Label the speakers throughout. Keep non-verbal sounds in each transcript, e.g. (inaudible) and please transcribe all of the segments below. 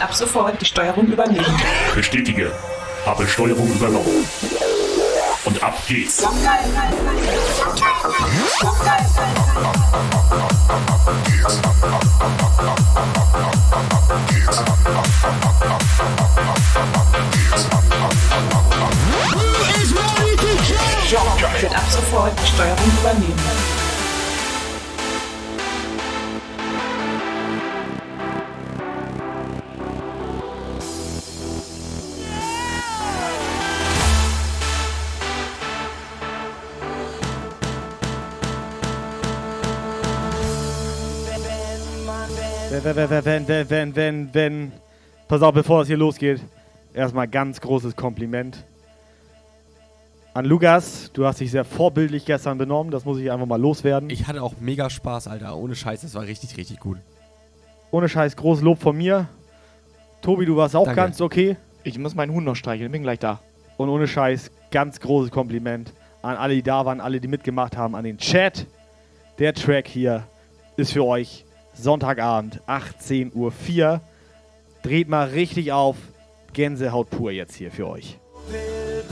Speaker 1: Wird ab sofort die Steuerung übernehmen.
Speaker 2: Bestätige. Habe Steuerung übernommen. Und ab geht's.
Speaker 1: Wird ab sofort die Steuerung übernehmen.
Speaker 3: Wenn, wenn, wenn, wenn, wenn, wenn, wenn, wenn. Pass auf, bevor es hier losgeht. Erstmal ganz großes Kompliment an Lukas. Du hast dich sehr vorbildlich gestern benommen. Das muss ich einfach mal loswerden.
Speaker 4: Ich hatte auch mega Spaß, Alter. Ohne Scheiß, das war richtig, richtig gut.
Speaker 3: Ohne Scheiß, großes Lob von mir. Tobi, du warst auch
Speaker 4: Danke.
Speaker 3: ganz okay.
Speaker 5: Ich muss meinen Huhn noch streicheln, bin gleich da.
Speaker 3: Und ohne Scheiß, ganz großes Kompliment an alle, die da waren, alle, die mitgemacht haben, an den Chat. Der Track hier ist für euch Sonntagabend, 18.04 Uhr. Dreht mal richtig auf. Gänsehaut pur jetzt hier für euch.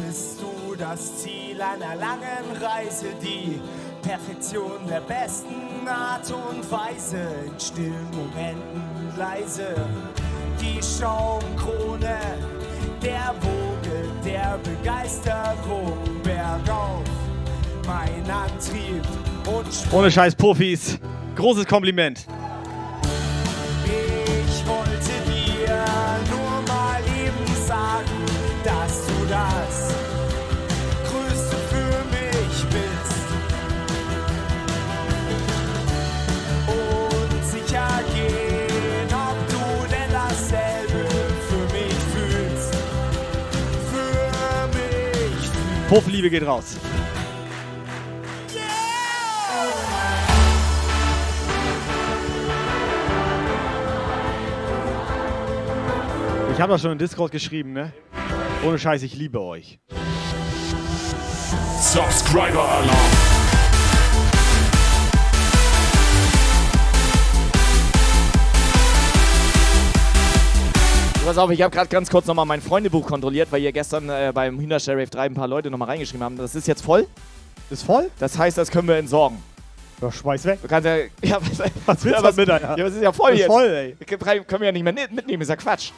Speaker 6: bist du das Ziel einer langen Reise, die Perfektion der besten Art und Weise, in stillen Momenten leise, die Schaumkrone der Woge der Begeisterung bergauf, mein Antrieb und
Speaker 3: Ohne Scheiß, Profis. Großes Kompliment. Puffliebe geht raus. Ich habe das schon in Discord geschrieben, ne? Ohne Scheiß, ich liebe euch.
Speaker 2: Subscriber Alarm.
Speaker 5: Pass auf, ich habe gerade ganz kurz nochmal mein Freundebuch kontrolliert, weil ihr gestern äh, beim Hühnersheriff 3 ein paar Leute nochmal reingeschrieben haben. Das ist jetzt voll.
Speaker 3: Ist voll?
Speaker 5: Das heißt, das können wir entsorgen.
Speaker 3: Ja, schmeiß weg.
Speaker 5: Du kannst ja. (laughs) ja was,
Speaker 3: Was willst
Speaker 5: ja,
Speaker 3: du
Speaker 5: was,
Speaker 3: damit, Alter?
Speaker 5: Ja, was ist ja voll
Speaker 3: Ist
Speaker 5: jetzt.
Speaker 3: voll, ey.
Speaker 5: Können wir ja nicht mehr mitnehmen, ist ja Quatsch.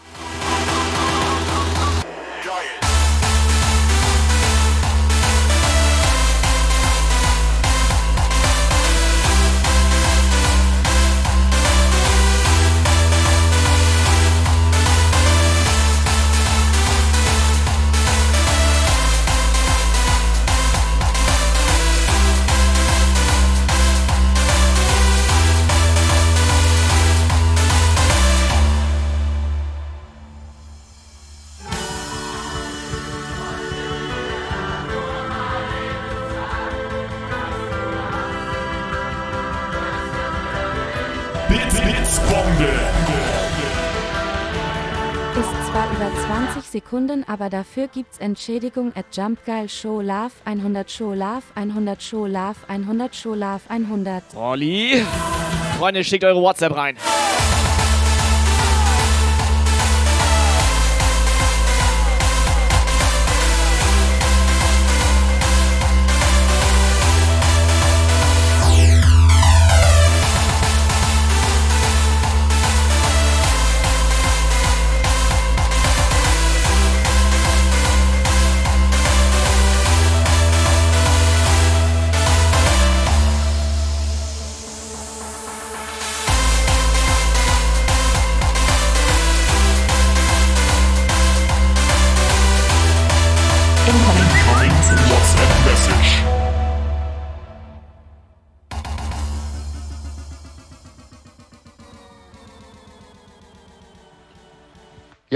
Speaker 7: Zwar über 20 Sekunden, aber dafür gibt's Entschädigung at Jumpgeil Show Love 100 Show Love 100 Show Love 100 Show Love 100.
Speaker 5: Olli. Freunde, schickt eure WhatsApp rein.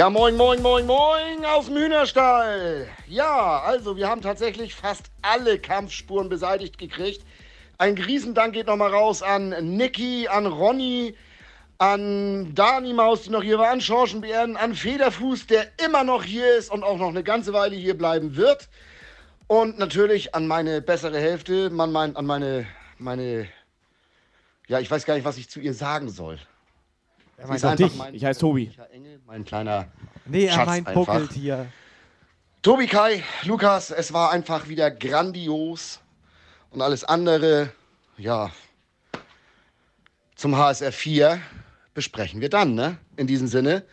Speaker 8: Ja, moin, moin, moin, moin aus dem Hühnerstall. Ja, also wir haben tatsächlich fast alle Kampfspuren beseitigt gekriegt. Ein Riesendank geht nochmal raus an Niki, an Ronny, an Dani Maus, die noch hier war, an Schorschenbeeren, an Federfuß, der immer noch hier ist und auch noch eine ganze Weile hier bleiben wird. Und natürlich an meine bessere Hälfte, man mein, an meine, meine, ja, ich weiß gar nicht, was ich zu ihr sagen soll.
Speaker 3: Er meint
Speaker 8: einfach
Speaker 3: dich.
Speaker 8: mein
Speaker 5: Ich heiße Tobi.
Speaker 8: Engel, mein kleiner
Speaker 3: Nee, er
Speaker 8: Schatz
Speaker 3: meint
Speaker 8: einfach.
Speaker 3: Buckeltier.
Speaker 8: Tobi Kai, Lukas, es war einfach wieder grandios. Und alles andere, ja, zum HSR 4 besprechen wir dann, ne? In diesem Sinne,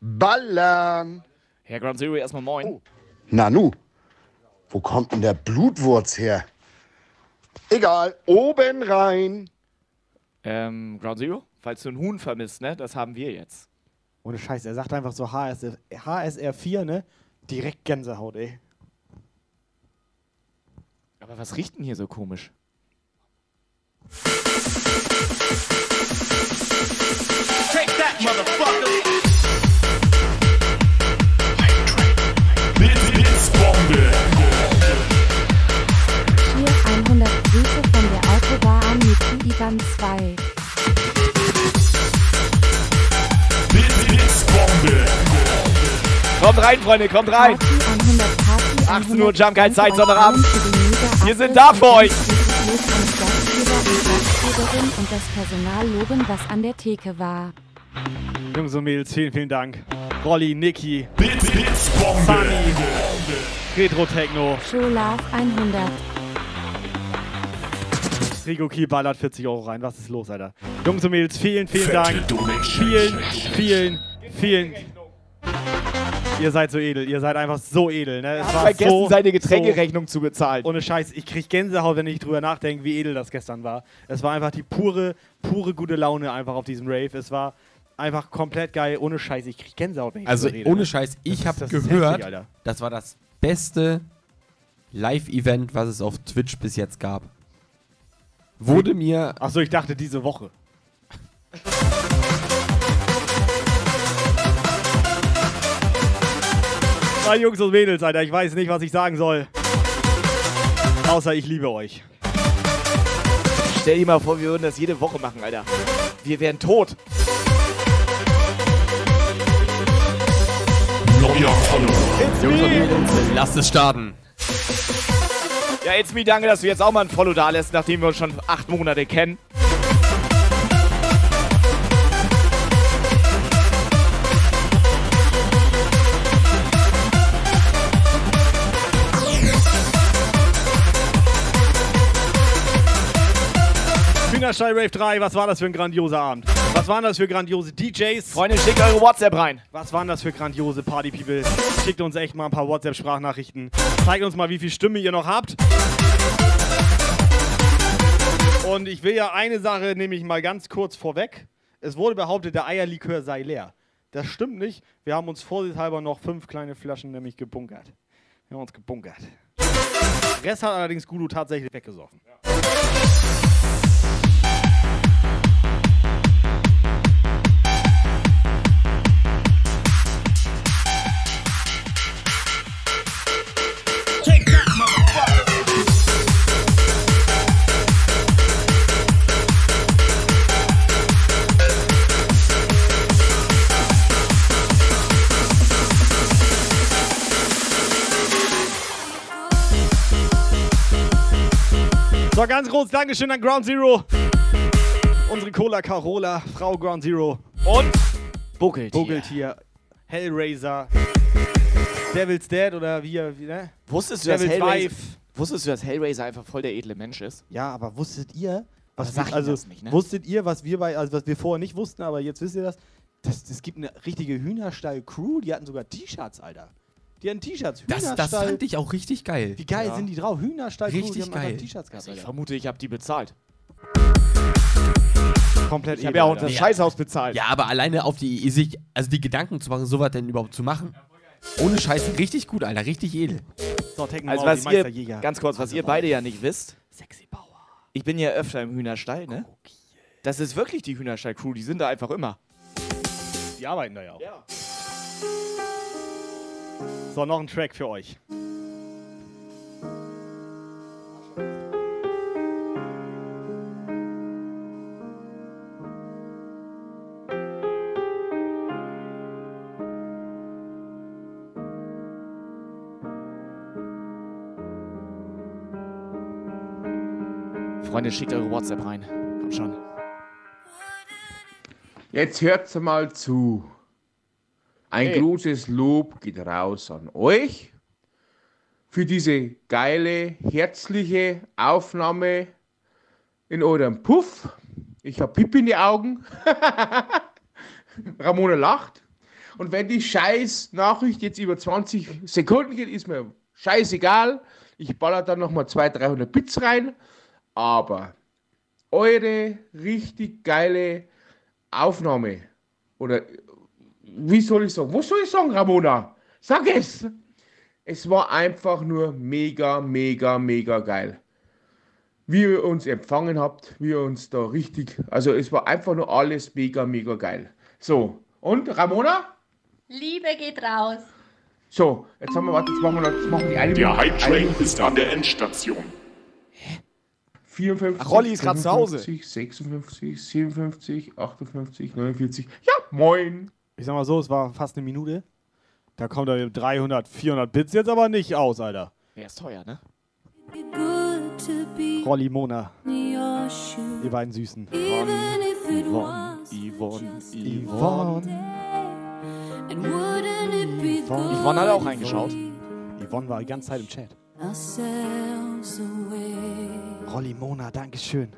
Speaker 8: ballern!
Speaker 5: Herr Ground Zero, erstmal moin.
Speaker 8: Nanu, wo kommt denn der Blutwurz her? Egal, oben rein.
Speaker 5: Ähm, Ground Zero, falls du ein Huhn vermisst, ne, das haben wir jetzt.
Speaker 3: Ohne Scheiß, er sagt einfach so HSR, HSR 4, ne? Direkt Gänsehaut, ey.
Speaker 5: Aber was riecht denn hier so komisch?
Speaker 9: Blitz, Blitzbombe.
Speaker 7: Hier 100 Grüße von der Autobahn mit Ivan 2.
Speaker 5: Kommt rein, Freunde, kommt rein.
Speaker 7: Party 100 Party
Speaker 5: 18 Uhr
Speaker 7: 100
Speaker 5: Jump, keine Zeit, Sonntagabend. Wir sind da für euch.
Speaker 7: Und Gastgeberin und das Personal loben, was an der Theke war.
Speaker 3: Jungs und Mädels, vielen, vielen Dank. Rolli, Niki. Sunny, Retro Techno,
Speaker 7: Show Love 100.
Speaker 3: Rico Kiel ballert 40 Euro rein. Was ist los, Alter? Jungs und Mädels, vielen, vielen
Speaker 9: Fette
Speaker 3: Dank. Vielen, vielen, vielen. Ihr seid so edel. Ihr seid einfach so edel, ne? Es war
Speaker 5: vergessen,
Speaker 3: so,
Speaker 5: seine
Speaker 3: so
Speaker 5: Getränkerechnung zu bezahlen.
Speaker 3: Ohne Scheiß, ich krieg Gänsehaut, wenn ich drüber nachdenke, wie edel das gestern war. Es war einfach die pure, pure gute Laune einfach auf diesem Rave. Es war einfach komplett geil. Ohne Scheiß, ich krieg Gänsehaut, wenn ich
Speaker 4: Also
Speaker 3: drüber rede.
Speaker 4: ohne
Speaker 3: ne?
Speaker 4: Scheiß, ich habe gehört,
Speaker 3: heftig, Alter.
Speaker 4: das war das beste Live-Event, was es auf Twitch bis jetzt gab. Wurde mir
Speaker 3: Achso, ich dachte diese Woche. Na, Jungs und Mädels, Alter, ich weiß nicht, was ich sagen soll. Außer ich liebe euch.
Speaker 5: Stell dir mal vor, wir würden das jede Woche machen, Alter. Wir wären tot.
Speaker 9: Neuer Follower.
Speaker 4: Jungs und Mädels, lasst es starten.
Speaker 5: Ja, jetzt mir danke, dass du jetzt auch mal ein Follow da lässt, nachdem wir uns schon acht Monate kennen.
Speaker 3: Hühnerstall Rave 3, was war das für ein grandioser Abend? Was waren das für grandiose DJs?
Speaker 5: Freunde, schickt eure WhatsApp rein.
Speaker 3: Was waren das für grandiose Party-People? Schickt uns echt mal ein paar WhatsApp-Sprachnachrichten. Zeigt uns mal, wie viel Stimme ihr noch habt. Und ich will ja eine Sache nämlich mal ganz kurz vorweg. Es wurde behauptet, der Eierlikör sei leer. Das stimmt nicht. Wir haben uns vorsichtshalber noch fünf kleine Flaschen nämlich gebunkert. Wir haben uns gebunkert. Rest hat allerdings Gulu tatsächlich weggesoffen. So, ganz groß Dankeschön an Ground Zero. Unsere Cola Carola, Frau Ground Zero.
Speaker 5: Und Buckelt.
Speaker 3: Vogeltier, Hellraiser, Devil's Dead oder wie, wie ne?
Speaker 5: Wusstest du, dass
Speaker 3: Devil's
Speaker 5: Hellraiser,
Speaker 3: Wife.
Speaker 5: wusstest du, dass Hellraiser einfach voll der edle Mensch ist?
Speaker 3: Ja, aber wusstet ihr, was wir, also
Speaker 5: nicht, ne?
Speaker 3: wusstet ihr, was wir bei, also was wir vorher nicht wussten, aber jetzt wisst ihr das? Das gibt eine richtige Hühnerstall-Crew, die hatten sogar T-Shirts, Alter. Die hatten T-Shirts,
Speaker 4: Das,
Speaker 3: Hühnerstall.
Speaker 4: das fand ich auch richtig geil.
Speaker 3: Wie geil
Speaker 5: Ja.
Speaker 3: sind die drauf? Hühnerstall-Crew, die
Speaker 4: Richtig
Speaker 3: haben einfach
Speaker 4: geil.
Speaker 3: T-Shirts gehabt,
Speaker 5: Ich
Speaker 3: Alter.
Speaker 5: vermute, ich habe die bezahlt.
Speaker 3: Komplett
Speaker 5: Ich habe ja auch unser
Speaker 3: Alter.
Speaker 5: Scheißhaus bezahlt.
Speaker 4: Ja, aber alleine auf die, sich, also die Gedanken zu machen, sowas denn überhaupt zu machen. Ohne Scheiß, richtig gut, Alter, richtig edel.
Speaker 3: So, Techno
Speaker 5: Also was
Speaker 3: die
Speaker 5: ihr, ganz kurz, was ihr beide ja nicht wisst,
Speaker 3: Sexy Bauer.
Speaker 5: ich bin ja öfter im Hühnerstall, ne? Das ist wirklich die Hühnerstall-Crew, die sind da einfach immer.
Speaker 3: Die arbeiten da ja auch. So, noch ein Track für euch.
Speaker 5: Freunde, schickt eure WhatsApp rein. Komm schon.
Speaker 10: Jetzt hört's mal zu. Ein
Speaker 5: Hey.
Speaker 10: großes Lob geht raus an euch für diese geile, herzliche Aufnahme in eurem Puff. Ich hab Pipi in die Augen. (laughs) Ramona lacht. Und wenn die scheiß Nachricht jetzt über 20 Sekunden geht, ist mir scheißegal. Ich baller dann nochmal 200, 300 Bits rein. Aber eure richtig geile Aufnahme oder wie soll ich sagen? Was soll ich sagen, Ramona? Sag es! Es war einfach nur mega, mega, mega geil. Wie ihr uns empfangen habt, wie ihr uns da richtig, also es war einfach nur alles mega, mega geil. So, und Ramona?
Speaker 11: Liebe geht raus.
Speaker 10: So, jetzt haben wir, warte, jetzt machen wir, noch- jetzt machen wir die eine
Speaker 9: Der Hype Train ist an der Endstation.
Speaker 10: 54,
Speaker 5: Ach, Rolli ist grad zu Hause.
Speaker 10: 55, 56, 57, 58, 49. Ja, moin!
Speaker 3: Ich sag mal so, es war fast eine Minute. Da kommt er mit 300, 400 Bits jetzt aber nicht aus, Alter.
Speaker 5: Der ist teuer, ne?
Speaker 3: Rolli Mona, ihr beiden Süßen.
Speaker 5: Yvonne, Yvonne, Yvonne.
Speaker 3: Yvonne.
Speaker 5: Yvonne hat auch reingeschaut.
Speaker 3: Yvonne war die ganze Zeit im Chat. Rolli Mona, Dankeschön.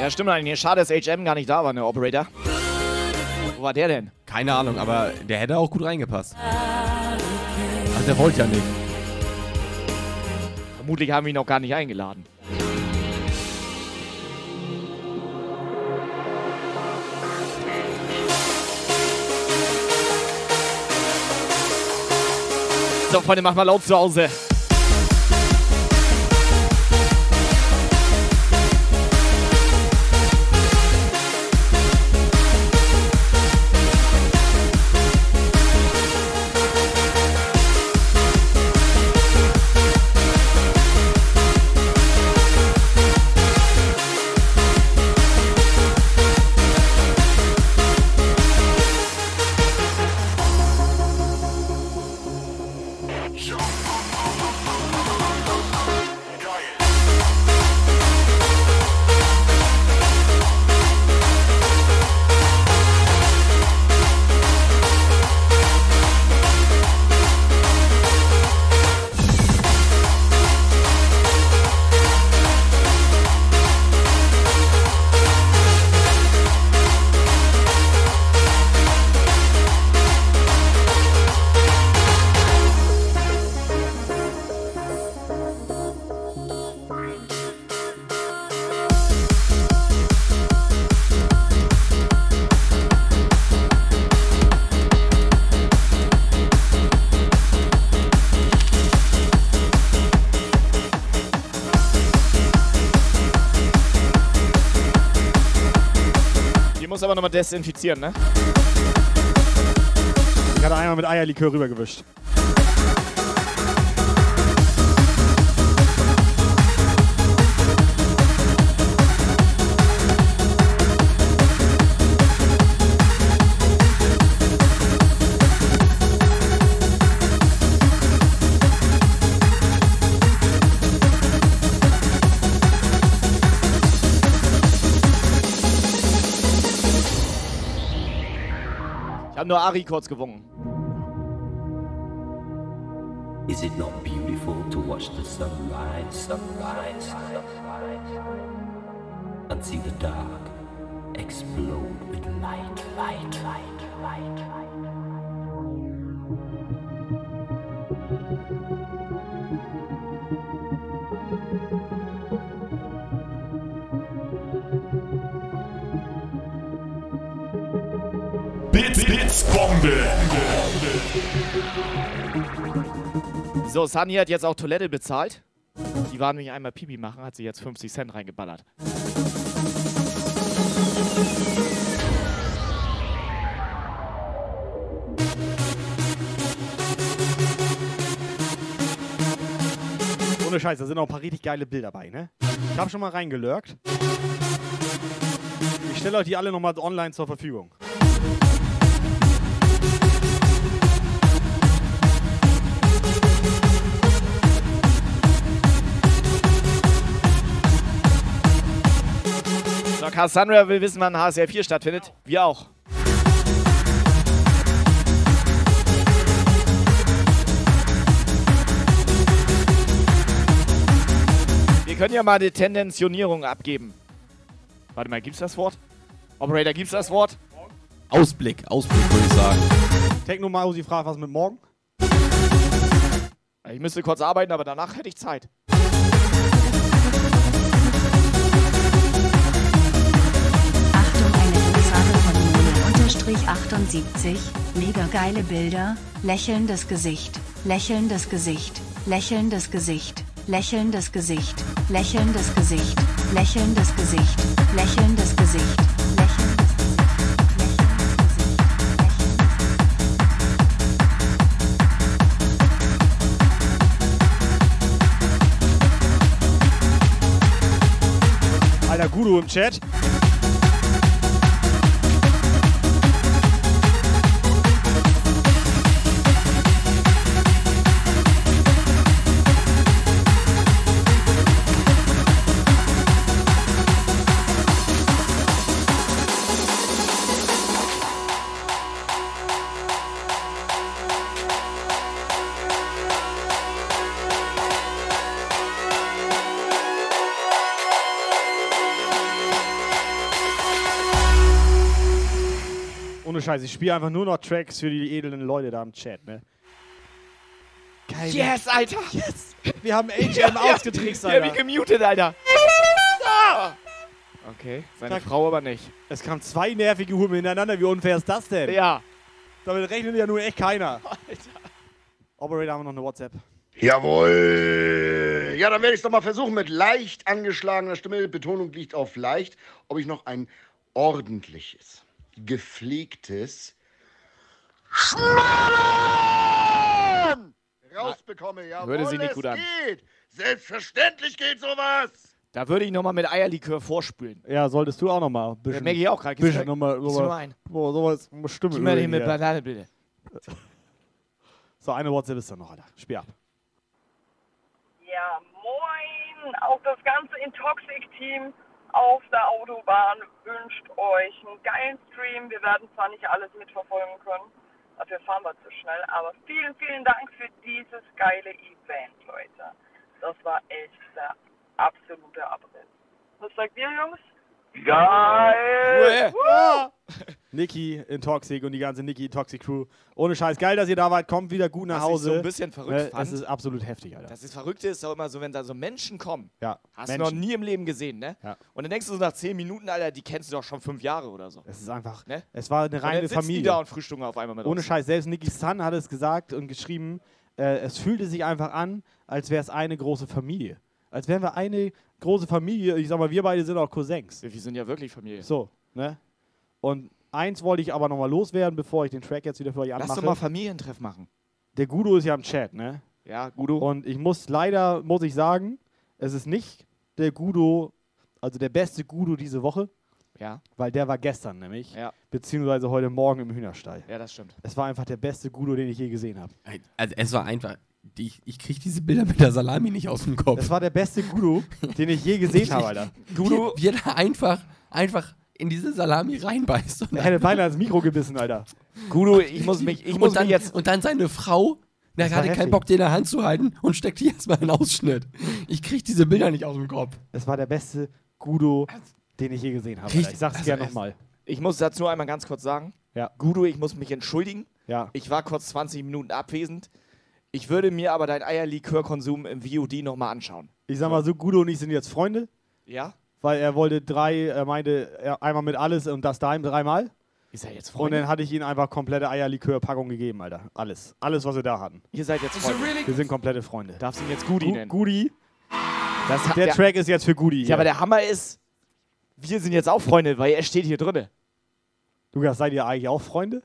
Speaker 5: Ja, stimmt eigentlich. Schade, dass HM gar nicht da war, ne, Operator. Wo war der denn?
Speaker 4: Keine Ahnung, aber der hätte auch gut reingepasst. Ach, der wollte ja nicht.
Speaker 5: Vermutlich haben wir ihn noch gar nicht eingeladen. So, Freunde, macht mal laut zu Hause. Nochmal desinfizieren, ne?
Speaker 3: Ich hatte einmal mit Eierlikör rübergewischt.
Speaker 5: Nur Ari kurz gewungen.
Speaker 12: Is it not beautiful to watch the sunrise, sunrise, sunrise, and see the dark
Speaker 5: So, Sunny hat jetzt auch Toilette bezahlt. Die waren nämlich einmal Pipi machen, hat sie jetzt 50 Cent reingeballert.
Speaker 3: Ohne Scheiß, da sind auch ein paar richtig geile Bilder bei, ne? Ich habe schon mal reingelurkt. Ich stelle euch die alle nochmal online zur Verfügung.
Speaker 5: So, Cassandra will wissen, wann HSL 4 stattfindet. Wir auch. Wir können ja mal die Tendentionierung abgeben. Warte mal, gibt's das Wort? Operator, gibt's das Wort?
Speaker 4: Ausblick, Ausblick würde ich sagen.
Speaker 3: Techno Mausi fragt, was mit morgen?
Speaker 5: Ich müsste kurz arbeiten, aber danach hätte ich Zeit.
Speaker 13: Mona-78. Mega geile Bilder, lächelndes Gesicht, lächelndes Gesicht, lächelndes Gesicht, lächelndes Gesicht, lächelndes Gesicht, lächelndes Gesicht, lächelndes Gesicht, lächelndes
Speaker 3: Alter Guru im Chat. Ohne Scheiß, ich spiele einfach nur noch Tracks für die edlen Leute da im Chat, ne? Geil.
Speaker 5: Yes, Alter!
Speaker 3: Yes! Wir haben HM ausgetrickst,
Speaker 5: Wir haben
Speaker 3: Alter.
Speaker 5: ihn gemutet, Alter. Ah! Okay, seine
Speaker 3: Sag-
Speaker 5: Frau aber nicht.
Speaker 3: Es kamen zwei nervige Huren hintereinander. Wie unfair ist das denn?
Speaker 5: Ja.
Speaker 3: Damit rechnet ja nur echt keiner. (laughs) Operator haben wir noch eine WhatsApp.
Speaker 8: Jawohl. Ja, dann werde ich es doch mal versuchen mit leicht angeschlagener Stimme. Betonung liegt auf leicht. Ob ich noch ein ordentliches, gepflegtes Schmarrn rausbekomme. Jawohl,
Speaker 5: Hörte sich nicht gut an.
Speaker 8: geht. Selbstverständlich geht sowas.
Speaker 5: Da würde ich nochmal mit Eierlikör vorspülen.
Speaker 3: Ja, solltest du auch noch mal ein
Speaker 5: Ja, merke ich auch gerade.
Speaker 3: Bisschen nochmal.
Speaker 5: gib's mir nur ein.
Speaker 3: Boah, sowas. Stimme.
Speaker 5: Gib den mit
Speaker 3: ja.
Speaker 5: Banane, bitte.
Speaker 3: So, eine WhatsApp ist dann noch, Alter. Spiel ab.
Speaker 14: Ja, moin! Auch das ganze Intoxic-Team auf der Autobahn wünscht euch einen geilen Stream. Wir werden zwar nicht alles mitverfolgen können, dafür fahren wir zu schnell, aber vielen, vielen Dank für dieses geile Event, Leute. Das war echt der absolute Abriss. Was sagt ihr, Jungs? Geil!
Speaker 3: Ja. Niki in Toxic und die ganze Niki Toxic Crew. Ohne Scheiß, geil, dass ihr da wart. Kommt wieder gut nach
Speaker 5: Was ich
Speaker 3: Hause.
Speaker 5: so ein bisschen verrückt fand.
Speaker 3: Das ist absolut heftig, Alter.
Speaker 5: Das ist Verrückte ist auch immer so, wenn da so Menschen kommen.
Speaker 3: Ja,
Speaker 5: Hast
Speaker 3: Menschen.
Speaker 5: du noch nie im Leben gesehen, ne?
Speaker 3: Ja.
Speaker 5: Und dann denkst du so nach 10 Minuten, Alter, die kennst du doch schon fünf Jahre oder so.
Speaker 3: Es ist einfach.
Speaker 5: Ne?
Speaker 3: Es war eine
Speaker 5: Und
Speaker 3: reine
Speaker 5: dann sitzen
Speaker 3: Familie.
Speaker 5: die da und frühstücken auf einmal mit
Speaker 3: Ohne
Speaker 5: uns.
Speaker 3: Scheiß, selbst Niki Sun hat es gesagt und geschrieben, äh, es fühlte sich einfach an, als wäre es eine große Familie. Als wären wir eine große Familie. Ich sag mal, wir beide sind auch Cousins.
Speaker 5: Wir sind ja wirklich Familie.
Speaker 3: So, ne? Und eins wollte ich aber nochmal loswerden, bevor ich den Track jetzt wieder für euch
Speaker 5: Lass
Speaker 3: anmache.
Speaker 5: doch mal Familientreff machen.
Speaker 3: Der Gudo ist ja im Chat, ne?
Speaker 5: Ja, Gudo.
Speaker 3: Und ich muss leider, muss ich sagen, es ist nicht der Gudo, also der beste Gudo diese Woche,
Speaker 5: Ja.
Speaker 3: weil der war gestern nämlich,
Speaker 5: Ja.
Speaker 3: beziehungsweise heute Morgen im Hühnerstall.
Speaker 5: Ja, das stimmt.
Speaker 3: Es war einfach der beste Gudo, den ich je gesehen habe.
Speaker 4: Also es war einfach, ich, ich kriege diese Bilder mit der Salami nicht aus dem Kopf.
Speaker 3: Das war der beste Gudo, den ich je gesehen habe, Alter.
Speaker 4: Gudo, wie, wie er da einfach, einfach in diese Salami reinbeißt. Und
Speaker 3: Er hätte beinahe ins Mikro gebissen, Alter.
Speaker 5: Gudo, ich muss mich, ich muss
Speaker 4: und, dann,
Speaker 5: mich jetzt.
Speaker 4: und dann seine Frau, der
Speaker 3: Das
Speaker 4: hatte keinen
Speaker 3: heftig.
Speaker 4: Bock, den in der Hand zu halten und steckt die erstmal in den Ausschnitt. Ich kriege diese Bilder nicht aus dem Kopf.
Speaker 3: Es war der beste Gudo, den ich je gesehen habe. Alter. Ich sag's
Speaker 5: also
Speaker 3: gerne nochmal.
Speaker 5: Ich muss dazu einmal ganz kurz sagen.
Speaker 3: Ja.
Speaker 5: Gudo, ich muss mich entschuldigen.
Speaker 3: Ja.
Speaker 5: Ich war kurz 20 Minuten abwesend. Ich würde mir aber deinen Eierlikörkonsum im VOD nochmal anschauen.
Speaker 3: Ich sag mal so, Gudo und ich sind jetzt Freunde,
Speaker 5: Ja?
Speaker 3: weil er wollte drei, er meinte er einmal mit alles und das daheim dreimal.
Speaker 5: Ist er jetzt
Speaker 3: Und
Speaker 5: Freunde?
Speaker 3: dann hatte ich ihm einfach komplette Eierlikörpackung gegeben, Alter. Alles. Alles, was wir da hatten.
Speaker 5: Ihr seid jetzt Freunde.
Speaker 3: Wir sind komplette Freunde.
Speaker 5: Darfst du ihn jetzt Gudi
Speaker 3: Gu-
Speaker 5: nennen?
Speaker 3: Gudi.
Speaker 5: Das
Speaker 3: der,
Speaker 5: der-
Speaker 3: Track ist jetzt für Goody.
Speaker 5: Ja, aber der Hammer ist, wir sind jetzt auch Freunde, weil er steht hier drinne.
Speaker 3: Lukas, seid ihr eigentlich auch Freunde?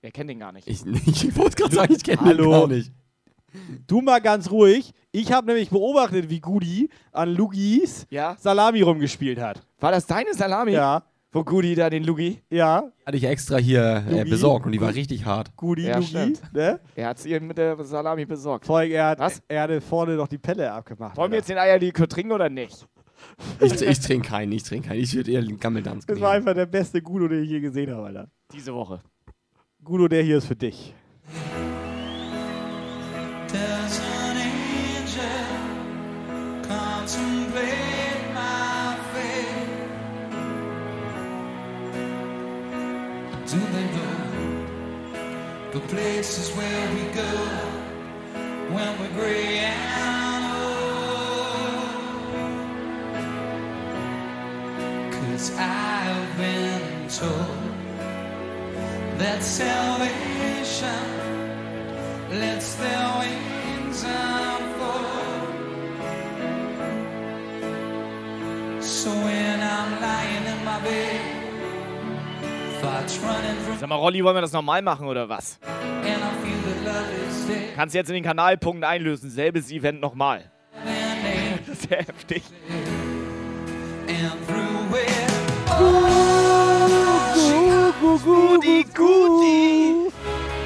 Speaker 5: Wer kennt den gar nicht?
Speaker 4: Ich, (laughs) ich wollte gerade sagen, ich kenne den gar nicht.
Speaker 3: Du mal ganz ruhig. Ich habe nämlich beobachtet, wie Goody an Lugis
Speaker 5: Ja?
Speaker 3: Salami rumgespielt hat.
Speaker 5: War das deine Salami?
Speaker 3: Ja.
Speaker 5: Wo Goody da den Lugi?
Speaker 3: Ja.
Speaker 4: Hatte ich extra hier äh,
Speaker 3: Lugi?
Speaker 4: besorgt und die war richtig hart.
Speaker 3: Goody,
Speaker 5: Ja,
Speaker 3: Lugi.
Speaker 5: stimmt.
Speaker 3: Ne?
Speaker 5: Er hat es ihr mit der Salami besorgt.
Speaker 3: Vor allem, er, hat,
Speaker 5: Was?
Speaker 3: er hatte vorne noch die Pelle abgemacht.
Speaker 5: Wollen wir jetzt den Eierlikör trinken oder nicht?
Speaker 4: Ich, ich trinke keinen, ich trinke keinen. Ich würde eher den Gammeldanz
Speaker 3: Das war
Speaker 4: nehmen.
Speaker 3: einfach der beste Gudo, den ich je gesehen habe, Alter.
Speaker 5: Diese Woche.
Speaker 3: Gudo, der hier ist für dich.
Speaker 15: Places where we go when we're gray and old? Cause I've been told that salvation lets their wings unfold. So when I'm lying in my bed, thoughts running from
Speaker 5: Sag mal, Rolli, wollen wir das nochmal machen oder was? Kannst jetzt in den Kanalpunkt einlösen. Selbes Event nochmal. Das ist ja heftig.
Speaker 15: And through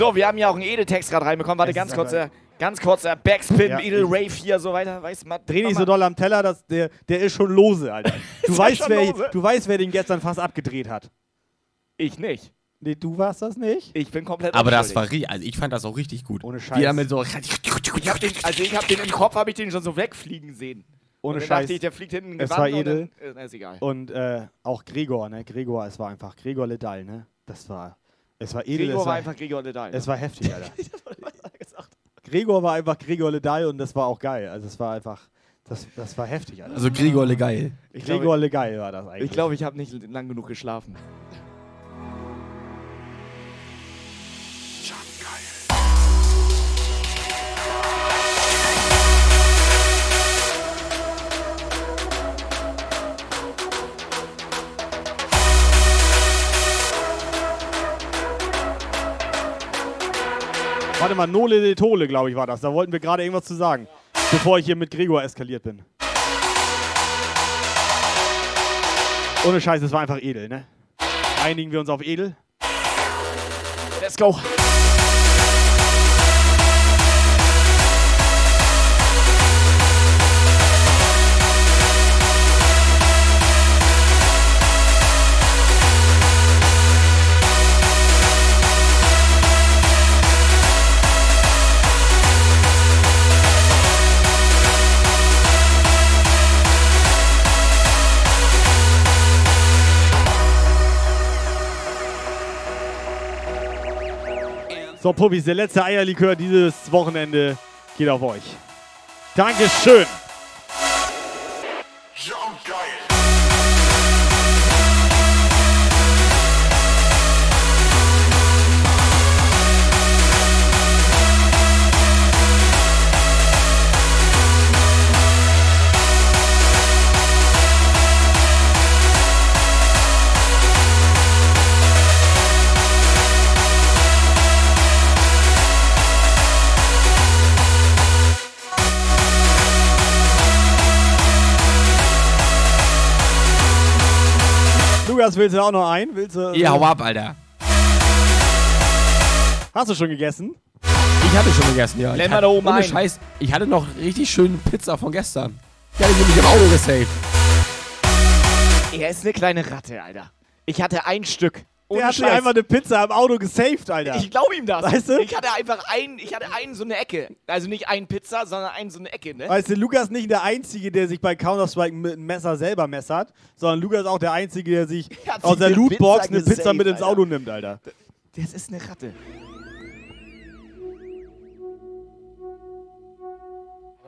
Speaker 5: So, wir haben ja auch einen Edeltext gerade reinbekommen. Warte, ganz
Speaker 3: ist
Speaker 5: kurz,
Speaker 3: aber-
Speaker 5: äh, ganz kurz, äh, Backspin,
Speaker 3: Ja.
Speaker 5: Edel Rave hier, so weiter. Weißt du,
Speaker 3: Dreh nicht so doll am Teller, das, der, der ist schon lose, Alter. (laughs) Du, weißt,
Speaker 5: schon
Speaker 3: wer,
Speaker 5: lose?
Speaker 3: du weißt, wer den gestern fast abgedreht hat.
Speaker 5: Ich nicht.
Speaker 3: Nee, du warst das nicht?
Speaker 5: Ich bin komplett
Speaker 4: Aber das war richtig, also ich fand das auch richtig gut.
Speaker 3: Ohne Scheiß.
Speaker 4: er mit so.
Speaker 5: Ich hab den, also ich hab den im Kopf, habe ich den schon so wegfliegen sehen.
Speaker 3: Ohne
Speaker 5: und dann
Speaker 3: Scheiß.
Speaker 5: dachte ich, der fliegt hinten in
Speaker 3: Es war
Speaker 5: und
Speaker 3: edel.
Speaker 5: Dann, äh, ist egal.
Speaker 3: Und äh, auch Gregor, ne? Gregor, es war einfach Gregor Ledal, ne? Das war, es war edel.
Speaker 5: Gregor
Speaker 3: es
Speaker 5: war einfach Gregor Ledal.
Speaker 3: Es war heftig, Alter. (laughs) Gregor war einfach Gregor Ledal und das war auch geil. Also es war einfach, das, das war heftig, Alter.
Speaker 4: Also Gregor Legeil.
Speaker 5: Ich
Speaker 3: Gregor
Speaker 5: glaube,
Speaker 3: Legeil war das eigentlich.
Speaker 5: ich, glaub, ich habe nicht lang genug geschlafen.
Speaker 3: Warte mal, Nole de Tole, glaube ich, war das. Da wollten wir gerade irgendwas zu sagen, bevor ich hier mit Gregor eskaliert bin. Ohne Scheiß, es war einfach edel, ne? Einigen wir uns auf edel.
Speaker 5: Let's go.
Speaker 3: So, Puppis, der letzte Eierlikör dieses Wochenende geht auf euch. Dankeschön. Lukas, willst du auch noch ein? Willst du,
Speaker 4: Ja, hau ab, Alter.
Speaker 3: Hast du schon gegessen?
Speaker 4: Ich hatte schon gegessen, ja. Hatte,
Speaker 5: da oben
Speaker 4: ohne
Speaker 5: ein.
Speaker 4: Scheiß, ich hatte noch richtig schön Pizza von gestern. Die hatte ich nämlich im Auto gesaved.
Speaker 5: Er ist eine kleine Ratte, Alter. Ich hatte ein Stück. Ohne
Speaker 3: Der hat sich einfach eine Pizza im Auto gesaved, Alter.
Speaker 5: Ich glaube ihm das.
Speaker 3: Weißt du?
Speaker 5: Ich hatte einfach einen, ich hatte einen so eine Ecke. Also nicht einen Pizza, sondern einen so eine Ecke, ne?
Speaker 3: Weißt du, Lukas ist nicht der Einzige, der sich bei Counter-Strike mit einem Messer selber messert, sondern Lukas ist auch der Einzige, der sich (laughs) aus der Lootbox
Speaker 5: Pizza
Speaker 3: eine Pizza
Speaker 5: gesaved,
Speaker 3: mit ins
Speaker 5: Alter.
Speaker 3: Auto nimmt, Alter.
Speaker 5: Das ist eine Ratte.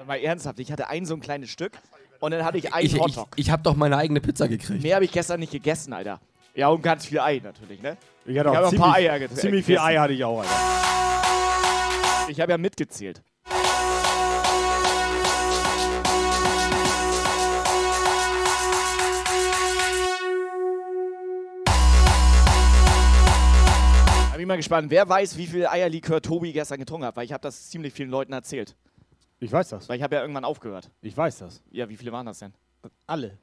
Speaker 5: Mal ernsthaft, ich hatte ein so ein kleines Stück und dann hatte ich einen
Speaker 4: Ich, ich,
Speaker 5: Hotdog.
Speaker 4: ich habe doch meine eigene Pizza gekriegt.
Speaker 5: Mehr habe ich gestern nicht gegessen, Alter. Ja, und ganz viel Ei natürlich, ne?
Speaker 3: Ich hatte auch
Speaker 5: habe ein paar Eier get-
Speaker 3: ziemlich viel. Ei hatte ich auch, Alter.
Speaker 5: Ich habe ja mitgezählt. Da bin ich mal gespannt, wer weiß, wie viel Eierlikör Tobi gestern getrunken hat, weil ich habe das ziemlich vielen Leuten erzählt.
Speaker 3: Ich weiß das.
Speaker 5: Weil ich habe ja irgendwann aufgehört.
Speaker 3: Ich weiß das.
Speaker 5: Ja, wie viele waren das denn?
Speaker 3: Alle.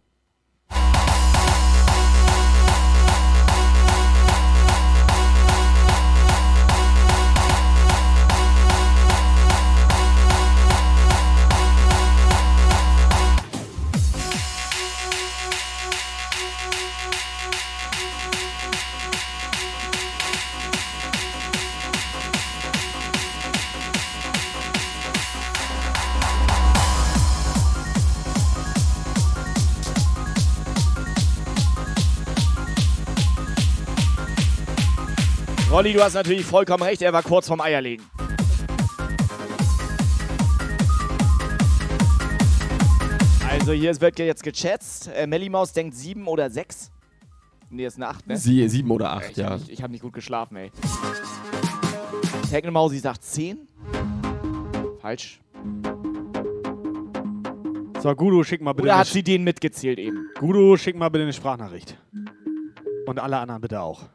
Speaker 5: Rolli, du hast natürlich vollkommen recht, er war kurz vorm Eierlegen. Also hier wird jetzt geschätzt. Äh, Mellimaus denkt sieben oder sechs. Nee, ist eine acht, ne?
Speaker 4: Sie, sieben oder acht,
Speaker 5: ich
Speaker 4: ja.
Speaker 5: Hab nicht, ich habe nicht gut geschlafen, ey. Technomausi sagt 10. Falsch.
Speaker 3: So, Gudo, schick mal bitte
Speaker 5: Oder hat sie den mitgezählt eben?
Speaker 3: Gudo, schick mal bitte eine Sprachnachricht. Und alle anderen bitte auch.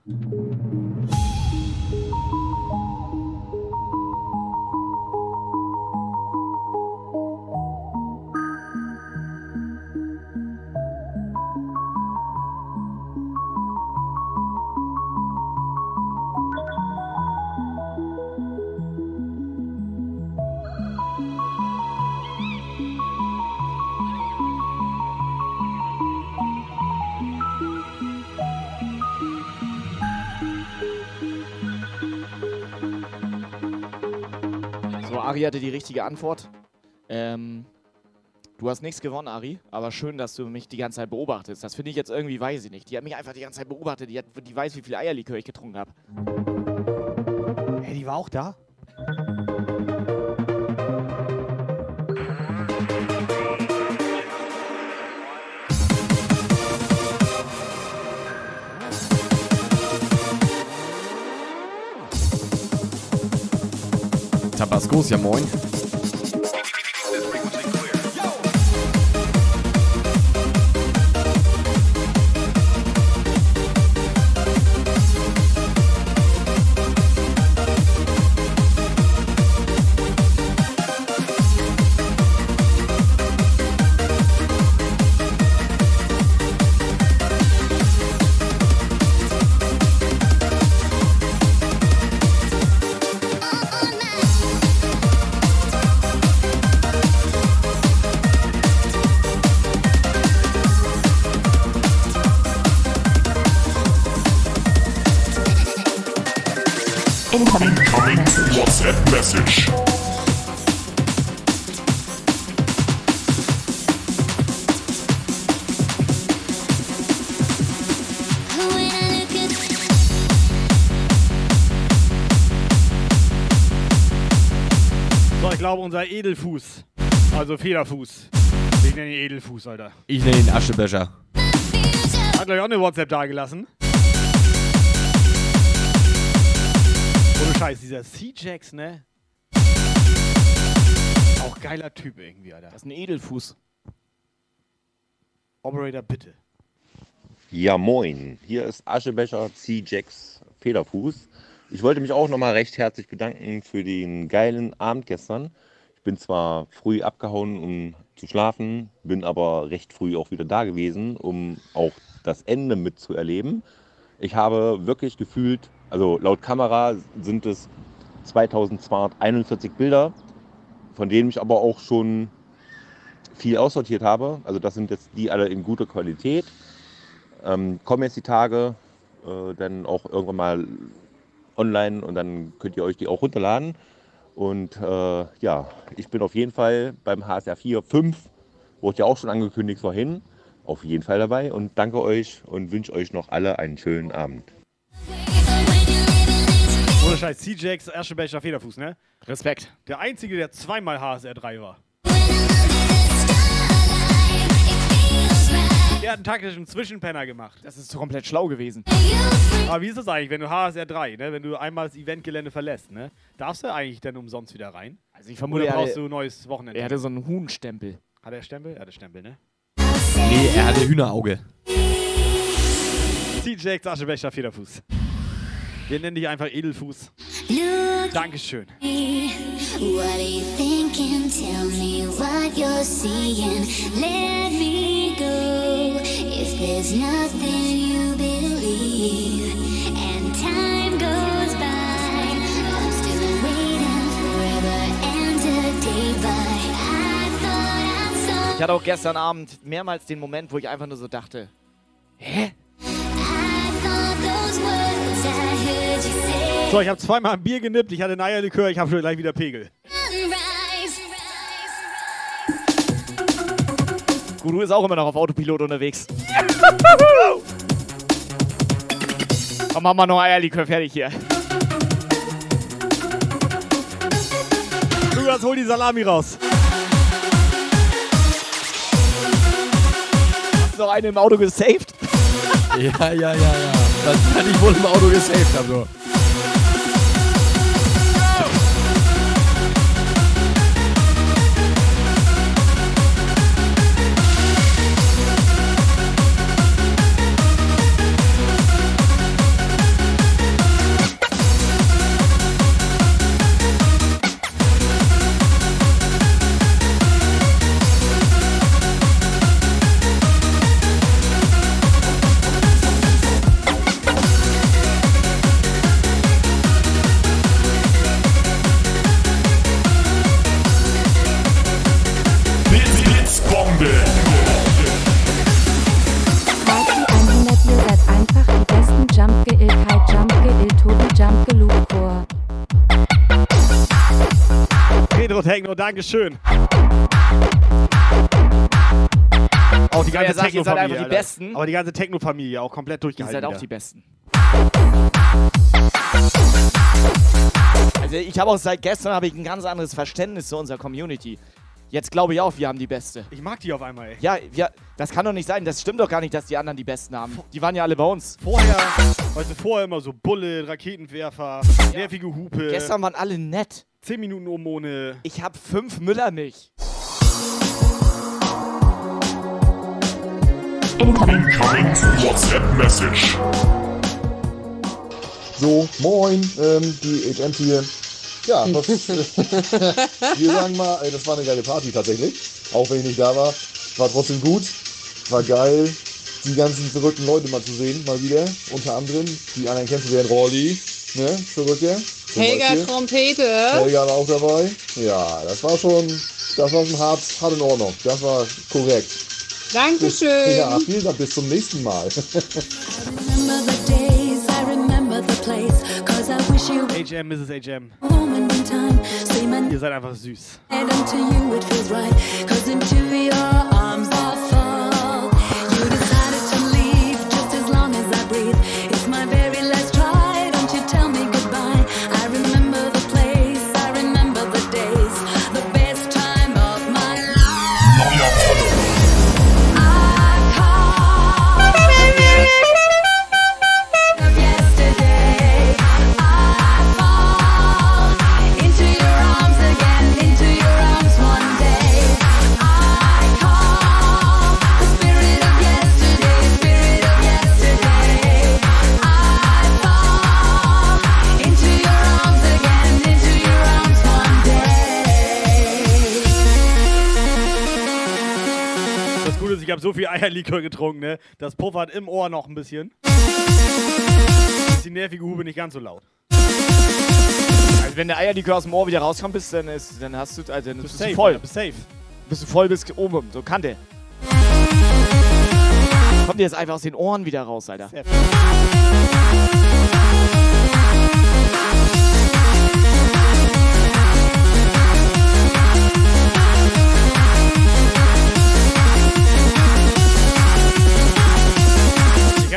Speaker 5: Hatte die richtige Antwort. Ähm, du hast nichts gewonnen, Ari, aber schön, dass du mich die ganze Zeit beobachtest. Das finde ich jetzt irgendwie, weiß ich nicht. Die hat mich einfach die ganze Zeit beobachtet. Die, hat, die weiß, wie viel Eierlikör ich getrunken habe.
Speaker 3: Hey, die war auch da?
Speaker 4: Tabascos, ja moin.
Speaker 3: Unser Edelfuß. Also Federfuß. Ich nenne ihn Edelfuß, Alter.
Speaker 4: Ich nenne ihn Aschebecher.
Speaker 3: Hat gleich auch eine WhatsApp dagelassen. Ohne Scheiß, dieser C-Jax, ne? Auch geiler Typ irgendwie, Alter.
Speaker 5: Das ist ein Edelfuß.
Speaker 3: Operator, bitte.
Speaker 16: Ja, moin. Hier ist Aschebecher C-Jax Federfuß. Ich wollte mich auch nochmal recht herzlich bedanken für den geilen Abend gestern. Bin zwar früh abgehauen, um zu schlafen, bin aber recht früh auch wieder da gewesen, um auch das Ende mitzuerleben. Ich habe wirklich gefühlt, also laut Kamera sind es 2241 Bilder, von denen ich aber auch schon viel aussortiert habe. Also das sind jetzt die alle in guter Qualität. Ähm, kommen jetzt die Tage, äh, dann auch irgendwann mal online und dann könnt ihr euch die auch runterladen. Und äh, ja, ich bin auf jeden Fall beim HSR 4, 5, wurde ja auch schon angekündigt vorhin, auf jeden Fall dabei und danke euch und wünsche euch noch alle einen schönen Abend.
Speaker 3: Ohne Scheiß, CJX, Aschebecher, Federfuß, ne?
Speaker 5: Respekt.
Speaker 3: Der Einzige, der zweimal HSR 3 war. Einen taktischen Zwischenpenner gemacht.
Speaker 5: Das ist komplett schlau gewesen.
Speaker 3: Aber wie ist das eigentlich, wenn du HSR 3, ne? Wenn du einmal das Eventgelände verlässt, ne? Darfst du eigentlich dann umsonst wieder rein?
Speaker 5: Also ich vermute,
Speaker 3: Oder
Speaker 5: er
Speaker 3: brauchst
Speaker 5: hatte-
Speaker 3: du ein neues Wochenende?
Speaker 5: Er hatte so einen Huhnstempel.
Speaker 3: Hat er Stempel? Er hatte Stempel, ne?
Speaker 4: Nee, er hatte Hühnerauge.
Speaker 3: CJX, Aschebecher, Federfuß. Wir nennen dich einfach Edelfuß. Dankeschön.
Speaker 17: What are you thinking? Tell me what you're seeing. Let me
Speaker 5: Ich hatte auch gestern Abend mehrmals den Moment, wo ich einfach nur so dachte, hä?
Speaker 17: those words I heard you say.
Speaker 3: So, ich habe zweimal ein Bier genippt, ich hatte ein Eierlikör, ich habe schon gleich wieder Pegel.
Speaker 5: Guru ist auch immer noch auf Autopilot unterwegs. (laughs) Komm, machen wir noch Eierlikör fertig hier.
Speaker 3: Lukas, hol die Salami raus.
Speaker 5: Hast du noch eine im Auto gesaved?
Speaker 4: Ja, ja, ja, ja. Das hatte ich wohl im Auto gesaved, also.
Speaker 9: Blitzbombe.
Speaker 3: Techno, Dankeschön. Auch die ganze
Speaker 5: ihr seid
Speaker 3: Techno-Familie.
Speaker 5: einfach die
Speaker 3: Alter.
Speaker 5: Besten.
Speaker 3: Aber die ganze Techno-Familie auch komplett
Speaker 5: Ihr
Speaker 3: durchgehalten.
Speaker 5: seid auch
Speaker 3: wieder.
Speaker 5: die Besten. Also ich habe auch seit gestern habe ich ein ganz anderes Verständnis zu unserer Community. Jetzt glaube ich auch, wir haben die Beste.
Speaker 3: Ich mag die auf einmal, ey.
Speaker 5: Ja, wir, das kann doch nicht sein. Das stimmt doch gar nicht, dass die anderen die Besten haben. Die waren ja alle bei uns.
Speaker 3: Vorher, du, vorher immer so Bulle, Raketenwerfer, nervige Hupe.
Speaker 5: Gestern waren alle nett.
Speaker 3: 10 Minuten um ohne.
Speaker 5: Ich habe fünf Müllermilch.
Speaker 9: Incoming WhatsApp-Message.
Speaker 18: So, moin, ähm, die HM hier. Ja, (laughs) was, (laughs) wir sagen mal, ey, das war eine geile Party tatsächlich. Auch wenn ich nicht da war. War trotzdem gut. War geil, die ganzen verrückten Leute mal zu sehen, mal wieder. Unter anderem, die anderen kennst du, den Rolli, ne, verrückter.
Speaker 19: Helga
Speaker 18: Beispiel.
Speaker 19: Trompete.
Speaker 18: Helga war auch dabei. Ja, das war schon, das war schon hart, hart in Ordnung. Das war korrekt.
Speaker 19: Dankeschön.
Speaker 18: Ja, vielen Dank, bis zum nächsten Mal.
Speaker 3: HM, Mrs. HM. Ihr seid einfach süß. So viel Eierlikör getrunken, ne? Das puffert im Ohr noch ein bisschen. Ist die nervige Hube nicht ganz so laut.
Speaker 5: Also wenn der Eierlikör aus dem Ohr wieder rauskommt, bist, dann, ist, dann hast du, also dann bist,
Speaker 3: safe,
Speaker 5: du voll.
Speaker 3: Bist safe.
Speaker 5: Bist du voll bis oben, so Kante. kommt dir jetzt einfach aus den Ohren wieder raus, Alter.
Speaker 3: Ich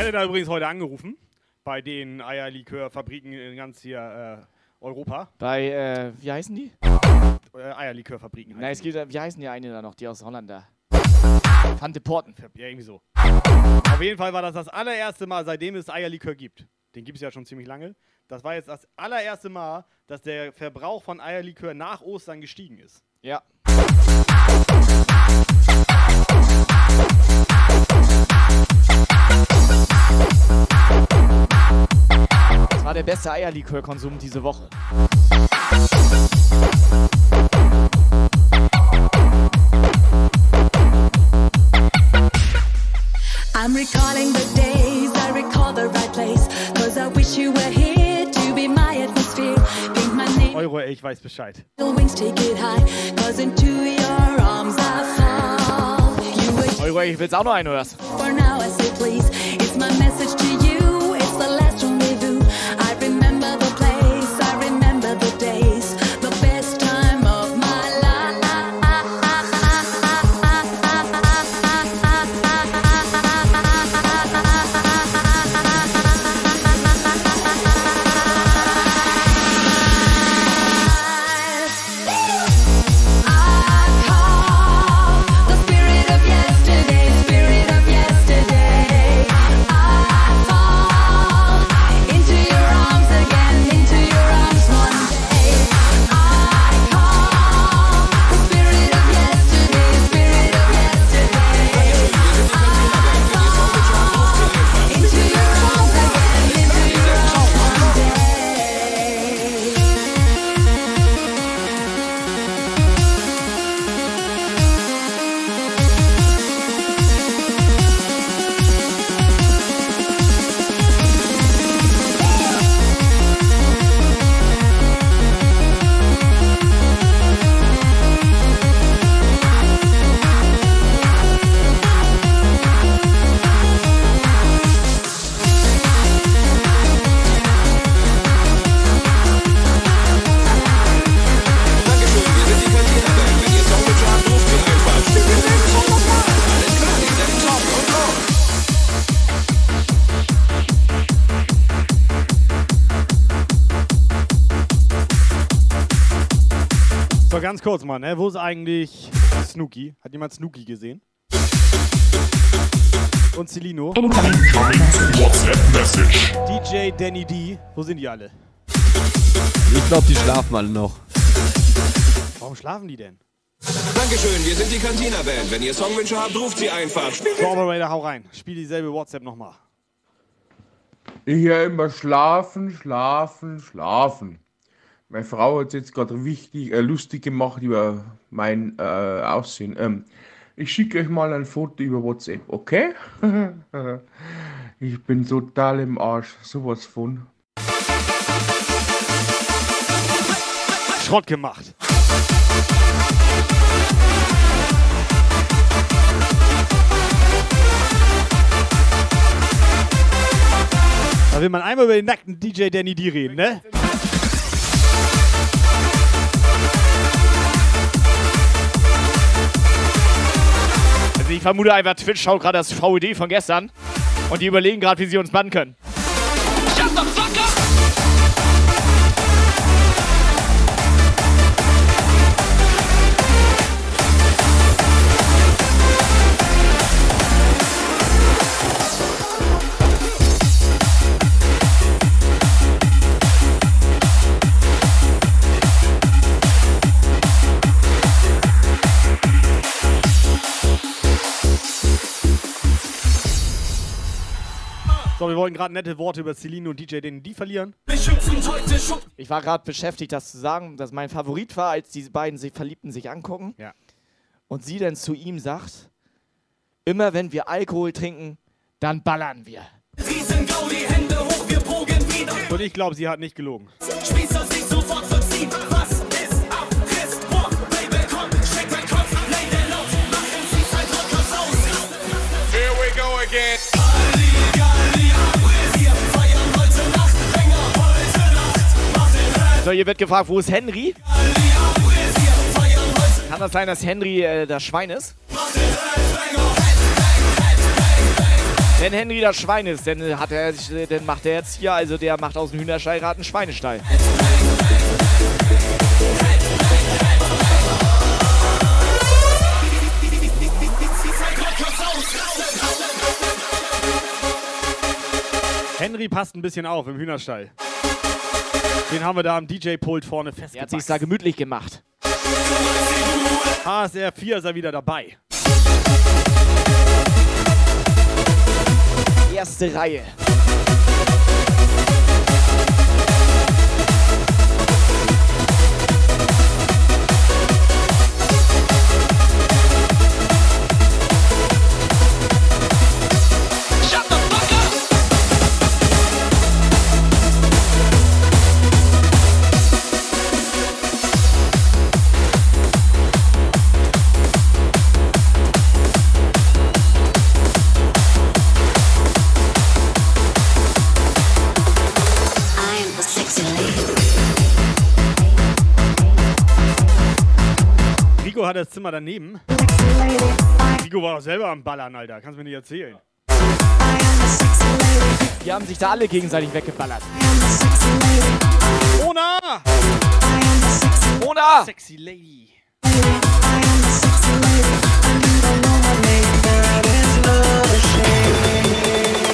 Speaker 3: hätte da übrigens heute angerufen, bei den Eierlikörfabriken in ganz hier äh, Europa.
Speaker 5: Bei, äh, wie heißen die?
Speaker 3: Äh, Eierlikörfabriken.
Speaker 5: Nein, es gibt, wie heißen die eine da noch, die aus Holland da? Tante Porten.
Speaker 3: Ja, irgendwie so. Auf jeden Fall war das das allererste Mal, seitdem es Eierlikör gibt. Den gibt es ja schon ziemlich lange. Das war jetzt das allererste Mal, dass der Verbrauch von Eierlikör nach Ostern gestiegen ist.
Speaker 5: Ja. Das war der beste Eierlikörkonsum diese Woche.
Speaker 20: I'm recalling the days, I recall the right place. Cause I wish you were here to be my atmosphere. Paint my name,
Speaker 3: Euro, ich weiß Bescheid.
Speaker 20: wings, take it high. Cause into your arms I fall.
Speaker 5: Euro, ich will's auch noch ein, oder? was?
Speaker 3: So, ganz kurz mal, ne? Wo ist eigentlich Snooki? Hat jemand Snooki gesehen? Und Celino? DJ Danny D, wo sind die alle?
Speaker 4: Ich glaube, die schlafen alle noch.
Speaker 3: Warum schlafen die denn?
Speaker 21: Dankeschön, wir sind die Cantina-Band. Wenn ihr Songwünsche habt, ruft sie einfach.
Speaker 3: Operator, hau rein. Spiel dieselbe WhatsApp nochmal.
Speaker 10: Ich höre immer schlafen, schlafen, schlafen. Meine Frau hat jetzt gerade wichtig, äh, lustig gemacht über mein äh, Aussehen. Ähm, ich schicke euch mal ein Foto über WhatsApp, okay? (laughs) ich bin total im Arsch, sowas von.
Speaker 3: Schrott gemacht. Da will man einmal über den nackten DJ Danny D reden, ne?
Speaker 5: Also ich vermute einfach, Twitch schaut gerade das VOD von gestern und die überlegen gerade, wie sie uns bannen können.
Speaker 3: So, wir wollten gerade nette Worte über Celine und DJ Danny D verlieren.
Speaker 5: Ich war gerade beschäftigt, das zu sagen, dass mein Favorit war, als die beiden sich Verliebten sich angucken.
Speaker 3: Ja.
Speaker 5: Und sie dann zu ihm sagt, immer wenn wir Alkohol trinken, dann ballern wir.
Speaker 3: Und ich glaube, sie hat nicht gelogen.
Speaker 15: Spießer sich sofort verziehen.
Speaker 5: So, hier wird gefragt, wo ist Henry? Kann das sein, dass Henry äh, das Schwein ist? Wenn Henry das Schwein ist, dann, hat er, dann macht er jetzt hier, also der macht aus dem Hühnerstall gerade einen Schweinestall.
Speaker 3: Henry passt ein bisschen auf im Hühnerstall. Den haben wir da am DJ-Pult vorne
Speaker 5: Er hat sich da gemütlich gemacht.
Speaker 3: HSR 4 ist er wieder dabei.
Speaker 5: Erste Reihe.
Speaker 3: Hat das Zimmer daneben. Rico war doch selber am Ballern, Alter. Kannst du mir nicht erzählen.
Speaker 5: Die haben sich da alle gegenseitig weggeballert.
Speaker 3: Mona!
Speaker 5: Mona!
Speaker 3: Sexy Lady.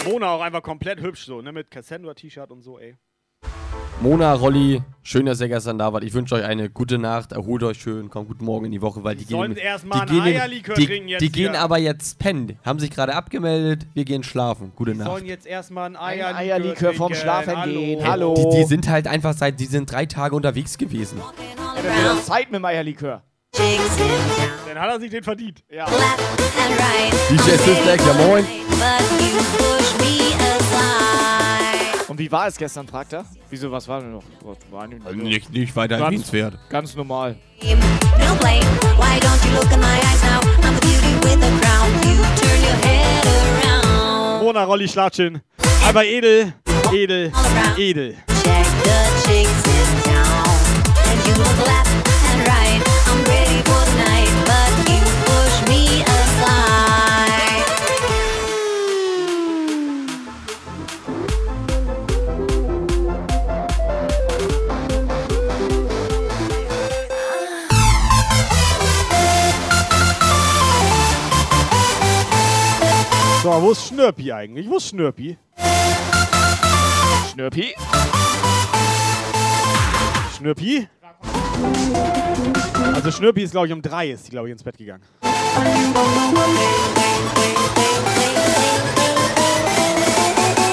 Speaker 3: Mona auch einfach komplett hübsch so, ne? Mit Cassandra-T-Shirt und so, ey.
Speaker 4: Mona, Rolli, schön, dass ihr gestern da wart. Ich wünsche euch eine gute Nacht, erholt euch schön, kommt guten Morgen in die Woche, weil die, gehen.
Speaker 3: sollen
Speaker 4: nämlich-
Speaker 3: erst mal
Speaker 4: die
Speaker 3: einen
Speaker 4: gehen,
Speaker 3: Eierlikör
Speaker 4: die,
Speaker 3: trinken jetzt
Speaker 4: Die gehen aber jetzt pennen. Haben sich gerade abgemeldet, wir gehen schlafen. Gute
Speaker 3: Die
Speaker 4: Nacht.
Speaker 3: sollen jetzt erstmal ein
Speaker 5: Ein
Speaker 3: Eierlikör,
Speaker 5: Eierlikör vom. Schlafen
Speaker 3: Hallo.
Speaker 5: gehen. Hallo.
Speaker 4: Die, die sind halt einfach seit, die sind drei Tage unterwegs gewesen.
Speaker 5: Ja, Zeit mit dem Eierlikör.
Speaker 3: Dann hat er sich den verdient.
Speaker 5: Ja.
Speaker 4: DJ Sister, ja moin.
Speaker 5: Und wie war es gestern, fragt er? Wieso, was war denn noch? Was War nicht,
Speaker 4: Nicht, nicht weiter
Speaker 5: ganz,
Speaker 4: erwähnenswert.
Speaker 5: ganz normal.
Speaker 3: Mona, Rolli, Schlatschen. Aber edel, edel, edel.
Speaker 22: Check the chicks in town. And you look left and right. I'm ready for the night,
Speaker 3: So, wo ist Schnürpi eigentlich? Wo ist Schnürpi?
Speaker 5: Schnürpi?
Speaker 3: Schnürpi? Also Schnürpi ist, glaube ich, um drei ist die, glaube ich, ins Bett gegangen.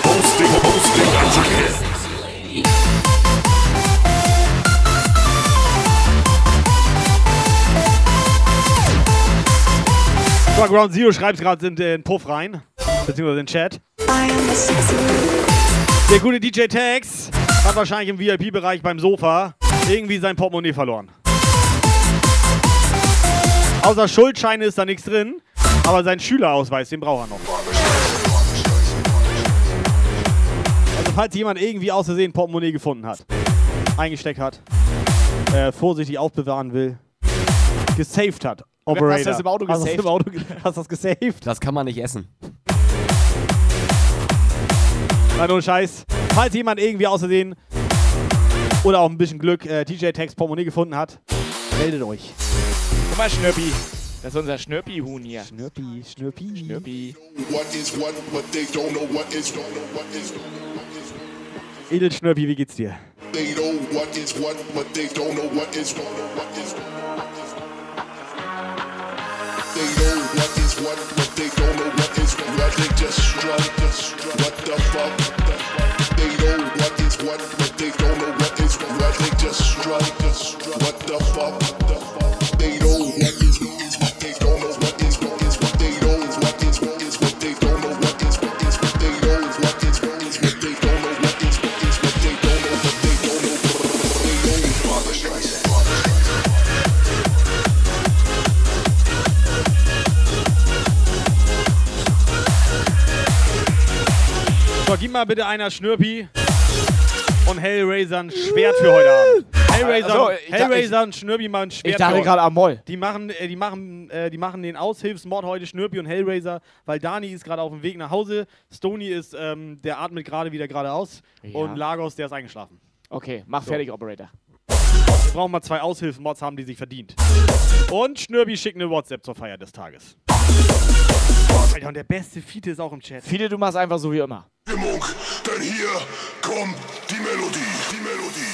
Speaker 23: Hosting, Hosting,
Speaker 3: So, Ground Zero schreibt gerade in den Puff rein. Beziehungsweise in den Chat. Der gute DJ Tex hat wahrscheinlich im VIP-Bereich beim Sofa irgendwie sein Portemonnaie verloren. Außer Schuldscheine ist da nichts drin, aber sein Schülerausweis, den braucht er noch. Also falls jemand irgendwie aus Versehen Portemonnaie gefunden hat, eingesteckt hat, äh, vorsichtig aufbewahren will, gesaved hat, Operator.
Speaker 5: Hast du das im Auto
Speaker 3: Hast du das
Speaker 5: gesaved?
Speaker 3: im Auto ge- hast du das gesaved?
Speaker 4: Das kann man nicht essen.
Speaker 3: Nein, ohne Scheiß. Falls jemand irgendwie Versehen oder auch ein bisschen Glück äh, DJ-Text Portemonnaie gefunden hat, meldet euch.
Speaker 5: Guck mal, Schnürpi. Das ist unser Schnürpi-Huhn hier.
Speaker 3: Schnürpi, Schnürpi.
Speaker 5: Schnürpi.
Speaker 23: What is what, but they don't know what is, don't know what is,
Speaker 3: Edelschnürpi, wie geht's dir?
Speaker 23: they know what is what, but they don't know what is, know what is, They know what is what, but they don't know what is what. They just strut, just. What the fuck? They know what is what, but they don't know what is what. They just strut, just. What the fuck?
Speaker 3: Gib mal bitte einer Schnürpi. und Hellraiser ein Schwert für heute Abend. Hellraiser,
Speaker 5: Also,
Speaker 3: Hellraiser und Schnürbi mal ein Schwert
Speaker 5: Ich dachte gerade Amol.
Speaker 3: Die machen, äh, die, machen, äh, die machen den Aushilfsmord heute, Schnürbi und Hellraiser, weil Dani ist gerade auf dem Weg nach Hause, Stony ist, ähm, der atmet gerade wieder geradeaus
Speaker 5: Ja.
Speaker 3: und Lagos, der ist eingeschlafen.
Speaker 5: Okay, mach
Speaker 3: So.
Speaker 5: fertig, Operator.
Speaker 3: Wir brauchen mal zwei Aushilfsmods haben, die sich verdient. Und Schnürbi schickt eine WhatsApp zur Feier des Tages. Alter, und der beste Fiete ist auch im Chat.
Speaker 5: Viele, du machst einfach so wie immer.
Speaker 9: Stimmung, denn hier kommt die Melodie, die Melodie.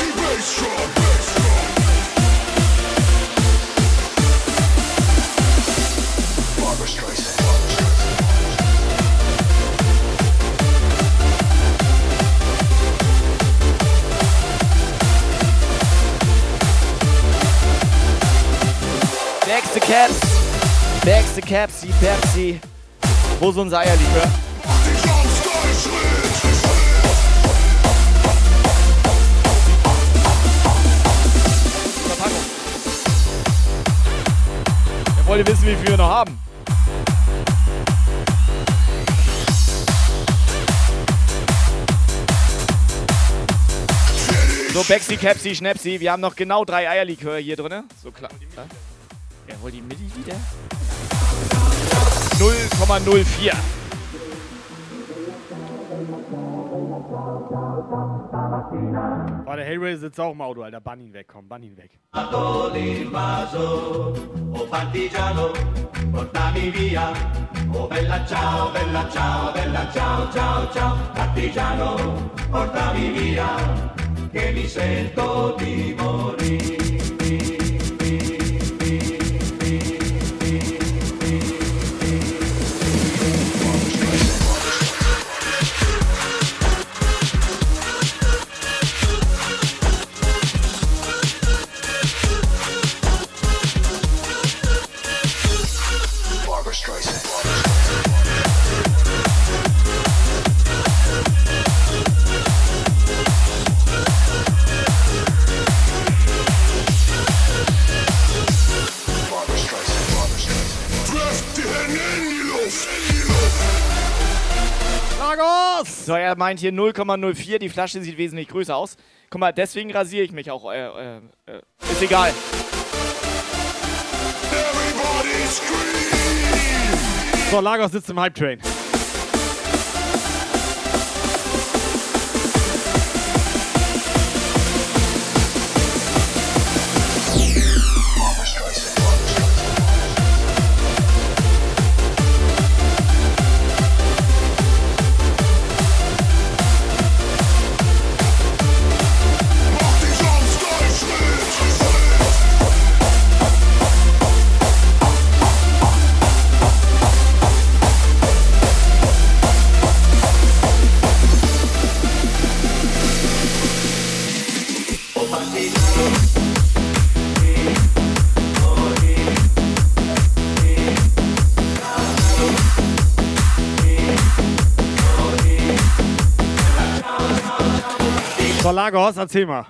Speaker 9: Die Bassdrum.
Speaker 5: Caps. Nächste Caps, die Pepsi. Wo ist unser Eierlikör? Verpackung. Er wollte wissen, wie viel wir noch haben. So, Bexi, Capsi, Schnäpsi, wir haben noch genau drei Eierlikör hier drin. So klar. Ja? Er holt die Milliliter? 0,04.
Speaker 3: Warte, Hellraiser sitzt auch im Auto, Alter. Bann ihn weg, komm, bann ihn weg.
Speaker 15: Oh bella ciao, bella ciao, bella ciao, ciao, ciao. Partigiano, portami via, che mi sento di morire.
Speaker 5: So, er meint hier 0,04. Die Flasche sieht wesentlich größer aus. Guck mal, deswegen rasiere ich mich auch. Äh, äh, äh, ist egal.
Speaker 3: So, Lagos sitzt im Hype Train. Lagos, erzähl mal.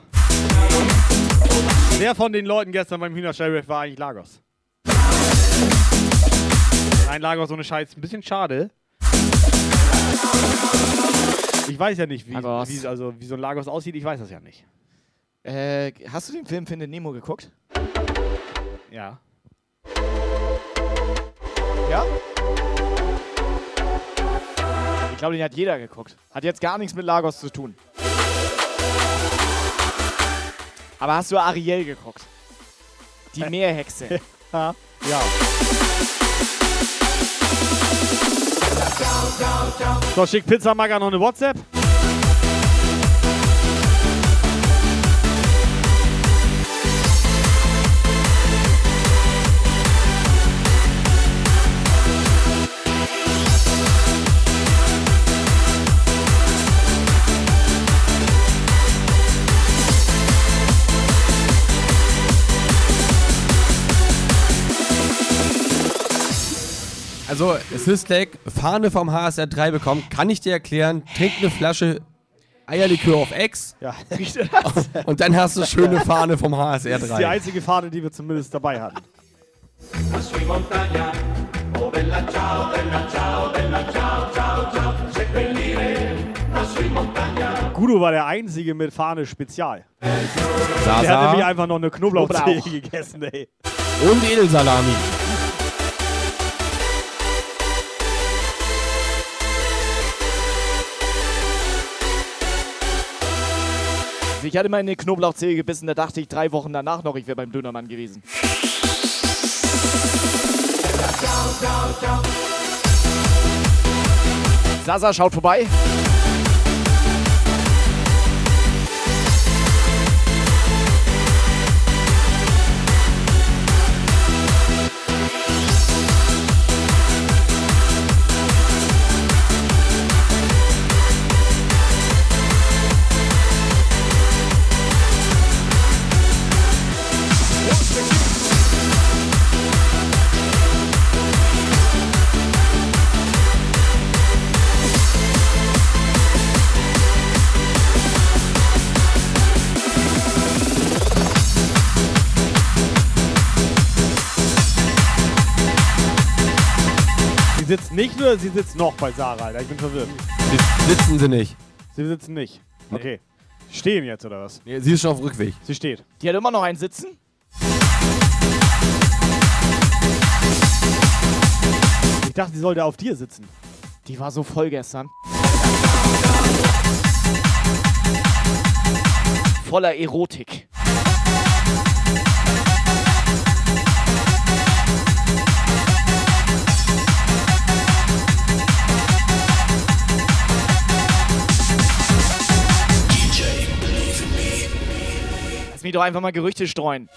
Speaker 3: Wer von den Leuten gestern beim Hühnerstallriff war eigentlich Lagos? Nein, Lagos ohne Scheiß. Ein bisschen schade. Ich weiß ja nicht, wie, wie, also, wie so ein Lagos aussieht. Ich weiß das ja nicht.
Speaker 5: Äh, hast du den Film Findet Nemo geguckt?
Speaker 3: Ja.
Speaker 5: Ja? Ich glaube, den hat jeder geguckt. Hat jetzt gar nichts mit Lagos zu tun. Aber hast du Ariel geguckt? Die Meerhexe. (laughs)
Speaker 3: ja. ja. So, schick Pizza Maga noch eine WhatsApp.
Speaker 4: Also, Sislek, Fahne vom HSR 3 bekommen, kann ich dir erklären, trink eine Flasche Eierlikör auf Ex
Speaker 3: Ja, riecht das? (laughs)
Speaker 4: und dann hast du schöne Fahne vom HSR
Speaker 3: Das ist die
Speaker 4: 3.
Speaker 3: einzige Fahne, die wir zumindest dabei hatten.
Speaker 15: Lassù in montagna, Oh bella ciao, bella ciao, bella ciao, ciao, ciao. Seppellire lassù in montagna.
Speaker 3: Gudo war der Einzige mit Fahne Spezial.
Speaker 4: Sasa.
Speaker 3: Der hat nämlich einfach noch eine Knoblauchzehe
Speaker 4: Knoblauch.
Speaker 3: gegessen, ey.
Speaker 4: Und Edelsalami.
Speaker 5: Ich hatte mal in eine Knoblauchzehe gebissen, da dachte ich drei Wochen danach noch, ich wäre beim Dönermann gewesen. Sasa schaut vorbei.
Speaker 3: Sitzt nicht nur, sie sitzt noch bei Sarah, Alter. Ich bin verwirrt.
Speaker 4: Sitzen sie nicht.
Speaker 3: Sie sitzen nicht. Okay. Stehen jetzt, oder was?
Speaker 4: Nee, sie ist schon auf Rückweg.
Speaker 3: Sie steht.
Speaker 5: Die hat immer noch einen Sitzen.
Speaker 3: Ich dachte, sie sollte auf dir sitzen.
Speaker 5: Die war so voll gestern. Voller Erotik. Mich doch einfach mal Gerüchte streuen.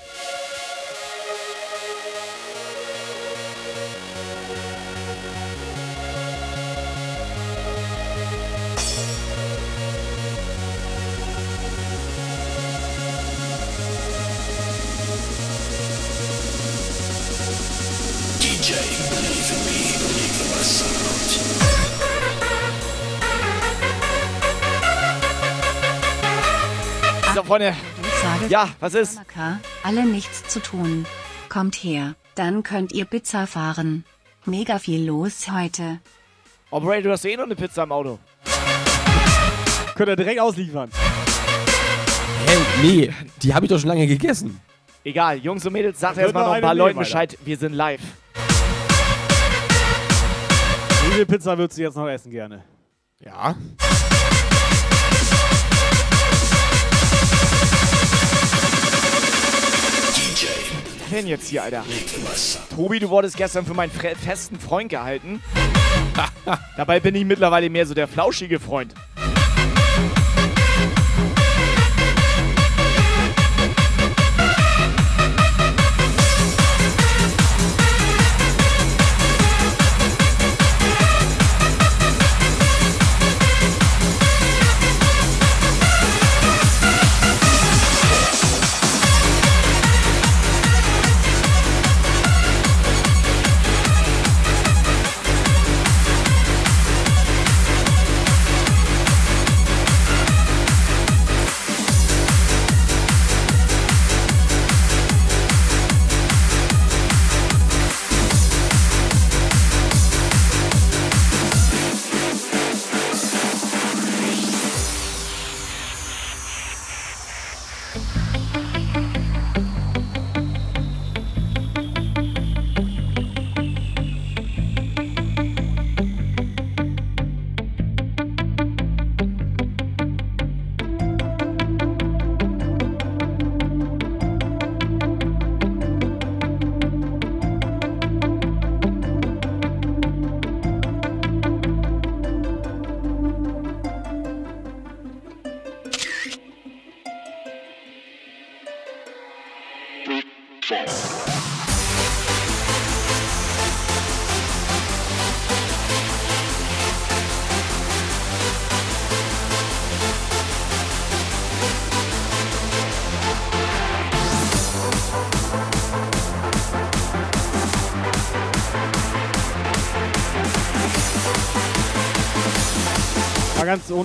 Speaker 5: Freunde.
Speaker 13: Sage
Speaker 5: Ja, was ist?
Speaker 13: Alle nichts zu tun. Kommt her, dann könnt ihr Pizza fahren. Mega viel los heute.
Speaker 5: Operator, du hast eh noch eine Pizza im Auto.
Speaker 3: Könnt ihr direkt ausliefern.
Speaker 4: Hä, nee, die habe ich doch schon lange gegessen.
Speaker 5: Egal, Jungs und Mädels, sagt erstmal
Speaker 3: noch
Speaker 5: ein paar Leuten. Bescheid. Wir sind live.
Speaker 3: Wie viel Pizza würdest du jetzt noch essen gerne?
Speaker 4: Ja.
Speaker 5: Denn jetzt hier, Alter? Tobi, du wurdest gestern für meinen festen Freund gehalten. Dabei bin ich mittlerweile mehr so der flauschige Freund.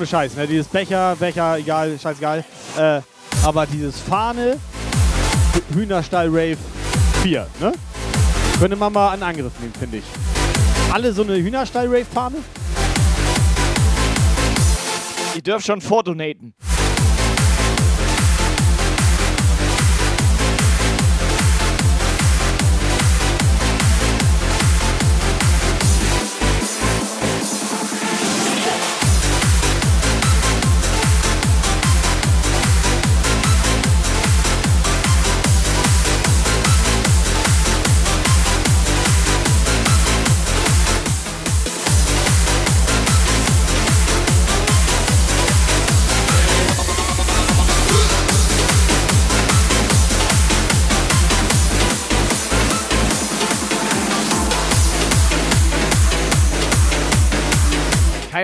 Speaker 3: Ohne Scheiß, ne? Dieses Becher, Becher, egal, scheißegal. Äh, aber dieses Fahne, Hühnerstall Rave 4, ne? Könnte man mal einen Angriff nehmen, finde ich. alle so eine Hühnerstall-Rave-Fahne?
Speaker 5: Ihr dürft schon vordonaten.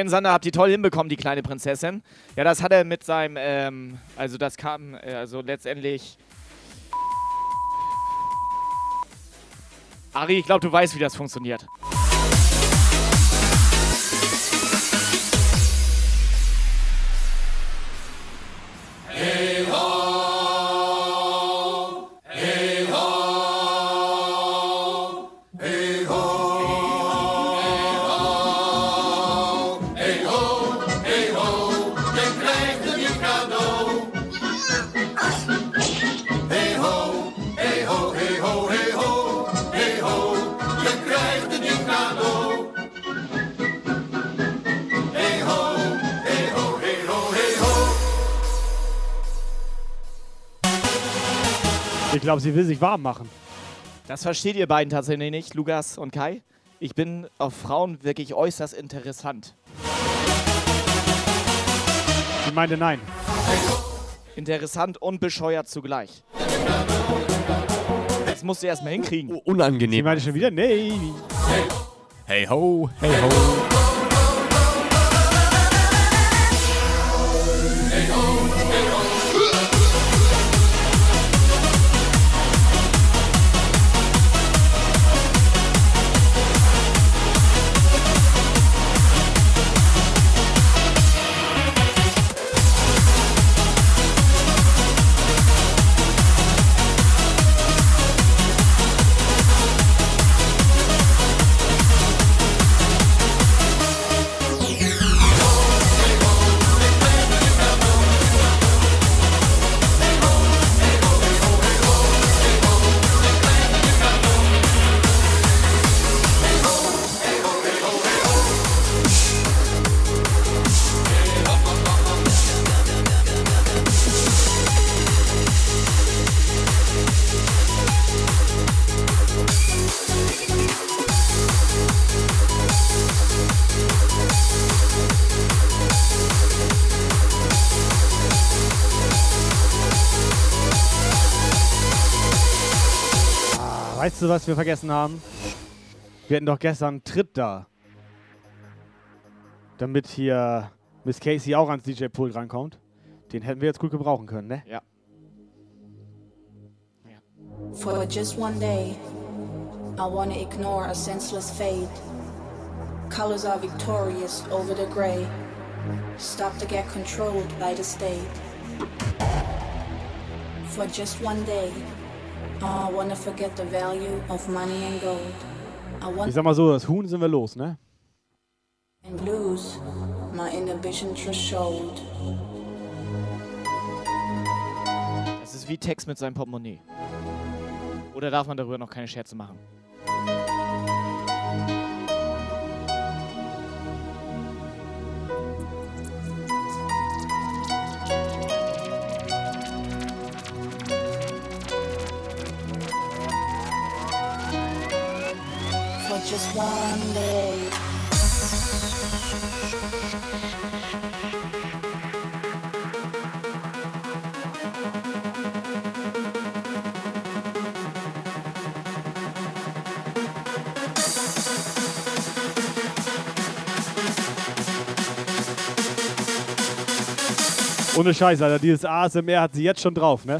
Speaker 5: Kein Sander habt ihr toll hinbekommen, die kleine Prinzessin. Ja, das hat er mit seinem, ähm, also das kam, äh, also letztendlich. Ari, ich glaube, du weißt, wie das funktioniert.
Speaker 3: Ich glaube, sie will sich warm machen.
Speaker 5: Das versteht ihr beiden tatsächlich nicht, Lukas und Kai. Ich bin auf Frauen wirklich äußerst interessant.
Speaker 3: Sie meinte nein.
Speaker 5: Interessant und bescheuert zugleich. Das musst du erstmal hinkriegen.
Speaker 3: Sie
Speaker 4: Unangenehm.
Speaker 3: meinte schon wieder nee.
Speaker 4: Hey ho, hey ho.
Speaker 3: Du, was wir vergessen haben? Wir hatten doch gestern einen Tritt da. Damit hier Miss Casey auch ans DJ-Pool rankommt. Den hätten wir jetzt gut gebrauchen können, ne?
Speaker 5: Ja.
Speaker 24: For just one day, I want to ignore a senseless fate. Colors are victorious over the gray. Stop to get controlled by the state. For just one day,
Speaker 3: Ich
Speaker 24: want
Speaker 3: sag mal so, das Huhn sind wir los, ne?
Speaker 24: and lose my inhibition threshold.
Speaker 5: Das ist wie Text mit seinem Portemonnaie. Oder darf man darüber noch keine Scherze machen?
Speaker 24: Just one day.
Speaker 3: Ohne Scheiß, Alter. Dieses ASMR hat sie jetzt schon drauf, ne?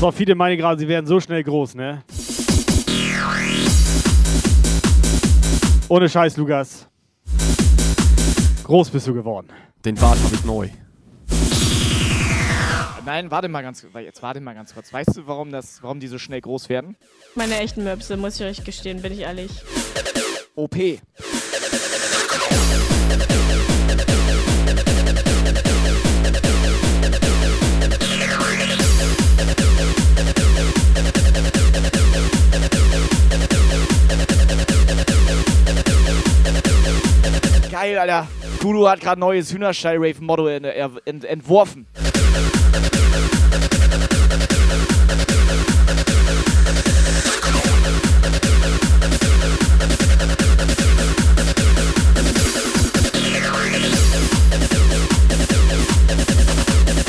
Speaker 3: So, viele meinen gerade, sie werden so schnell groß, ne? Ohne Scheiß, Lukas. Groß bist du geworden.
Speaker 4: Den Bart habe ich neu.
Speaker 5: Nein, warte mal ganz, jetzt warte mal ganz kurz. Weißt du, warum das, warum die so schnell groß werden?
Speaker 25: Meine echten Möpse, muss ich euch gestehen, bin ich ehrlich.
Speaker 5: OP. Geil, Alter. Kudu hat gerade neues Hühnerstall-Rave-Motto ent ent entworfen.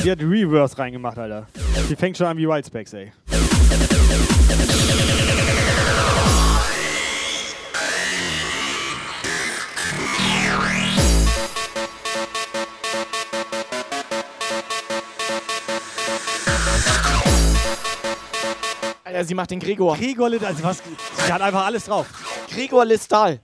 Speaker 3: Die hat Reverse reingemacht, Alter. Die fängt schon an wie Wildspecs, ey.
Speaker 5: Alter, sie macht den Gregor.
Speaker 3: Gregor Litt, also was, sie hat einfach alles drauf.
Speaker 5: Gregor Listal.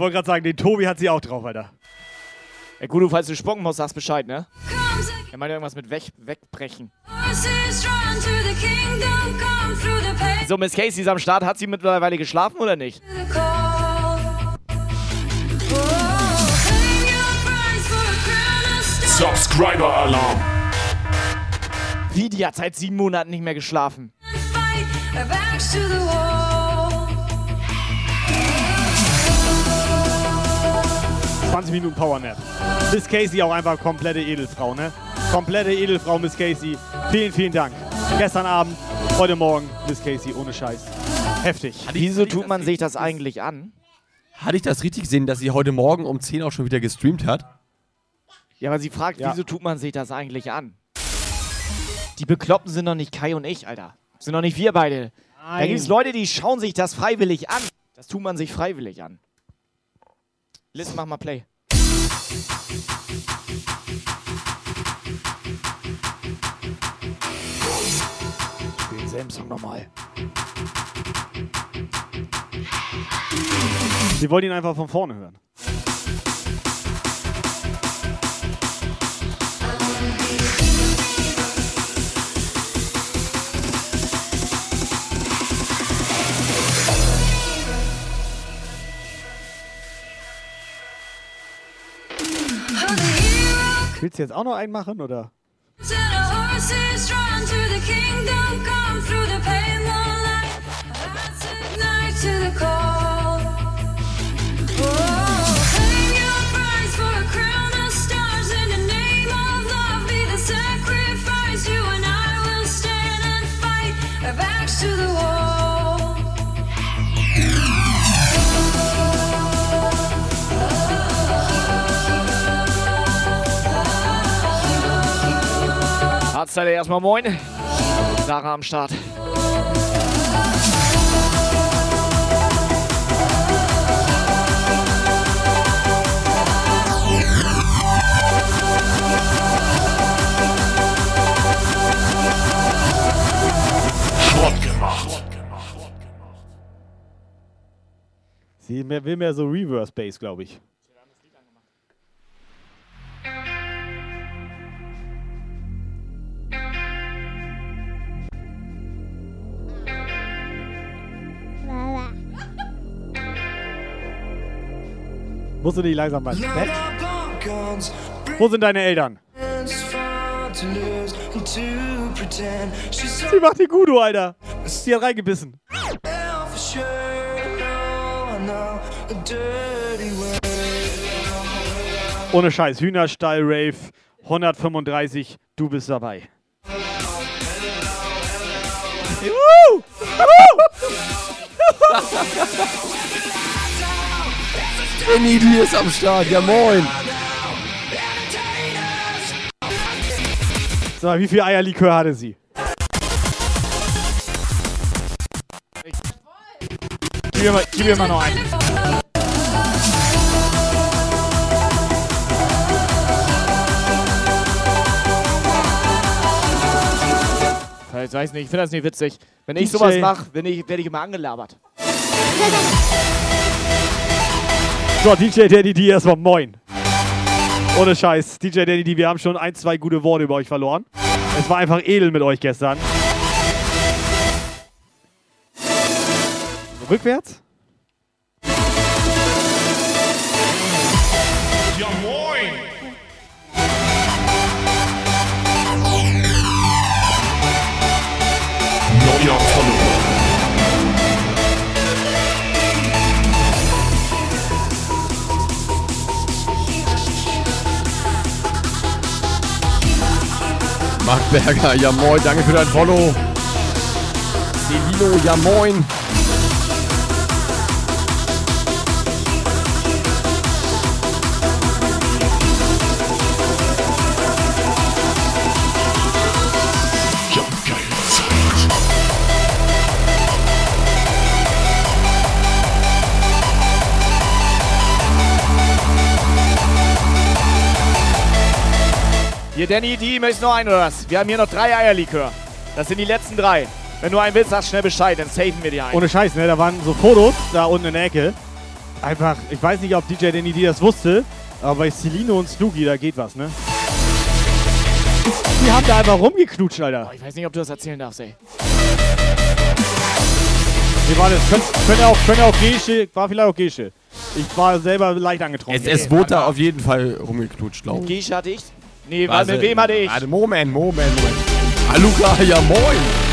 Speaker 3: Wollte gerade sagen, den Tobi hat sie auch drauf, Alter.
Speaker 5: Ja, gut, du, falls du spucken musst, sagst Bescheid, ne? Er meint irgendwas mit weg, wegbrechen. So, Miss Casey ist am Start. Hat sie mittlerweile geschlafen oder nicht?
Speaker 9: Subscriber Alarm.
Speaker 5: Wie, die hat seit sieben Monaten nicht mehr geschlafen.
Speaker 20: Backs to the wall.
Speaker 3: 20 Minuten Powernap. Miss Casey auch einfach komplette Edelfrau, ne? Komplette Edelfrau, Miss Casey. Vielen, vielen Dank. Gestern Abend, heute Morgen, Miss Casey, ohne Scheiß. Heftig.
Speaker 5: Wieso tut man sich das eigentlich an?
Speaker 4: Hatte ich das richtig gesehen, dass sie heute Morgen um 10 auch schon wieder gestreamt hat?
Speaker 5: Ja, aber sie fragt,
Speaker 3: Ja.
Speaker 5: wieso tut man sich das eigentlich an? Die Bekloppten sind doch nicht Kai und ich, Alter. Sind doch nicht wir beide. Da
Speaker 3: Nein.
Speaker 5: gibt es Leute, die schauen sich das freiwillig an. Das tut man sich freiwillig an. Liz, mach mal Play. Spiel denselben Song nochmal.
Speaker 3: Sie wollen ihn einfach von vorne hören. Willst du jetzt auch noch einen machen, oder?
Speaker 20: To the wall.
Speaker 5: Harzteile erstmal moin. Sarah am Start.
Speaker 3: Sie mehr, will mehr so Reverse Bass, glaube ich. Musst du nicht langsam mal ins Bett? Wo sind deine Eltern? Sie macht die Gudo, Alter. Sie hat reingebissen. Ohne Scheiß, Hühnerstall Rave 135, du bist dabei.
Speaker 5: Woo!
Speaker 4: Danny, (laughs) die ist am Start. Ja, moin.
Speaker 3: So, wie viel Eierlikör hatte sie?
Speaker 5: Gib mir mal, gib mir mal noch einen. Ich weiß nicht, ich finde das nicht witzig. Wenn ich
Speaker 3: DJ.
Speaker 5: sowas mache, werde ich, werd ich immer angelabert. (laughs)
Speaker 3: So, DJ Danny D erstmal moin. Ohne Scheiß, DJ Danny D, wir haben schon ein, zwei gute Worte über euch verloren. Es war einfach edel mit euch gestern. Rückwärts?
Speaker 4: Marc Berger, ja moin, danke für dein Follow. Celino, ja moin.
Speaker 5: Hier, Danny, die möchtest noch einen oder was? Wir haben hier noch drei Eierlikör. Das sind die letzten drei. Wenn du einen willst, sagst schnell Bescheid, dann safen wir die ein.
Speaker 3: Ohne Scheiß, ne? Da waren so Fotos da unten in der Ecke. Einfach, ich weiß nicht, ob DJ Danny D das wusste, aber bei Celino und Snooki, da geht was, ne? Die haben da einfach rumgeknutscht, Alter.
Speaker 5: Ich weiß nicht, ob du das erzählen darfst, ey.
Speaker 3: Nee, warte, es könnte, könnte auch, könnte auch Gesche, war vielleicht auch Gesche. Ich war selber leicht angetrunken.
Speaker 4: Es, es wurde da auf jeden Fall rumgeknutscht, glaube ich.
Speaker 5: Gesche hatte ich? Nee, warte, mit wem hatte ich?
Speaker 4: Warte, Moment, Moment, Moment. Aluka, ja moin.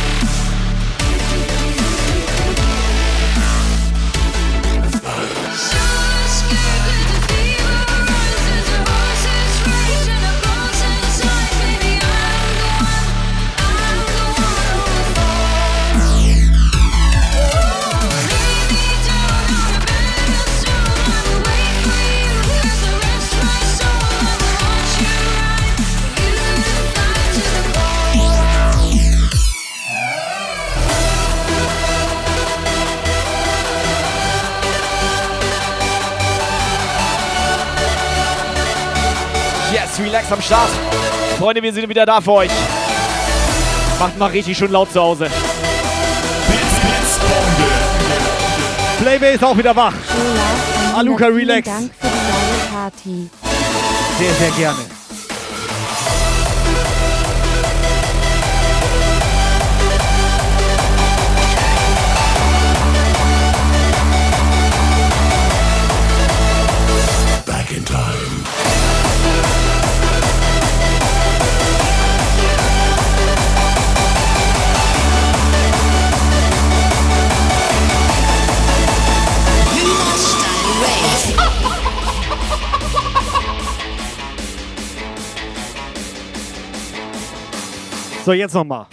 Speaker 5: Relax am Start. Freunde, wir sind wieder da für euch. Macht mal richtig schön laut zu Hause.
Speaker 3: Playbay ist auch wieder wach. Aluka, relax.
Speaker 7: Dank für die Party.
Speaker 3: Sehr, sehr gerne. So, jetzt nochmal.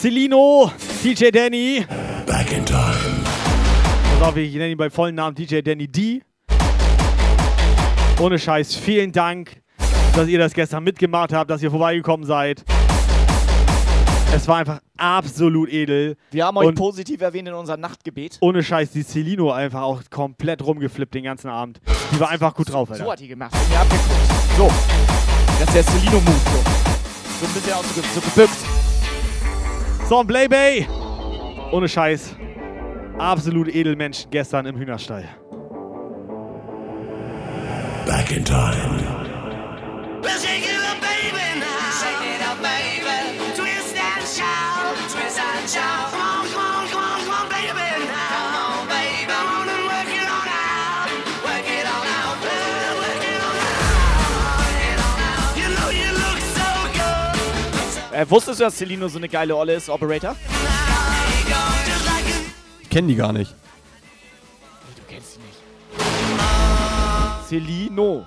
Speaker 3: Celino, DJ Danny.
Speaker 9: Back in time.
Speaker 3: Pass auf, ich nenne ihn beim vollen Namen DJ Danny D. Ohne Scheiß, vielen Dank, dass ihr das gestern mitgemacht habt, dass ihr vorbeigekommen seid. Es war einfach absolut edel.
Speaker 5: Wir haben euch
Speaker 3: Und
Speaker 5: positiv erwähnt in unserem Nachtgebet.
Speaker 3: ohne Scheiß, die Celino einfach auch komplett rumgeflippt den ganzen Abend. Die war einfach gut drauf, Alter.
Speaker 5: So hat die gemacht. Und ihr habt geguckt. So. Das ist der Celino-Move. So. So ein bisschen auch so, ge- so gebückt.
Speaker 3: So, und Playbay. Ohne Scheiß. Absolut Edelmenschen gestern im Hühnerstall.
Speaker 9: Back in time.
Speaker 5: Äh, wusstest du, dass Celino so eine geile Olle ist, Operator?
Speaker 4: Ich kenne die gar nicht.
Speaker 5: Du kennst Celino.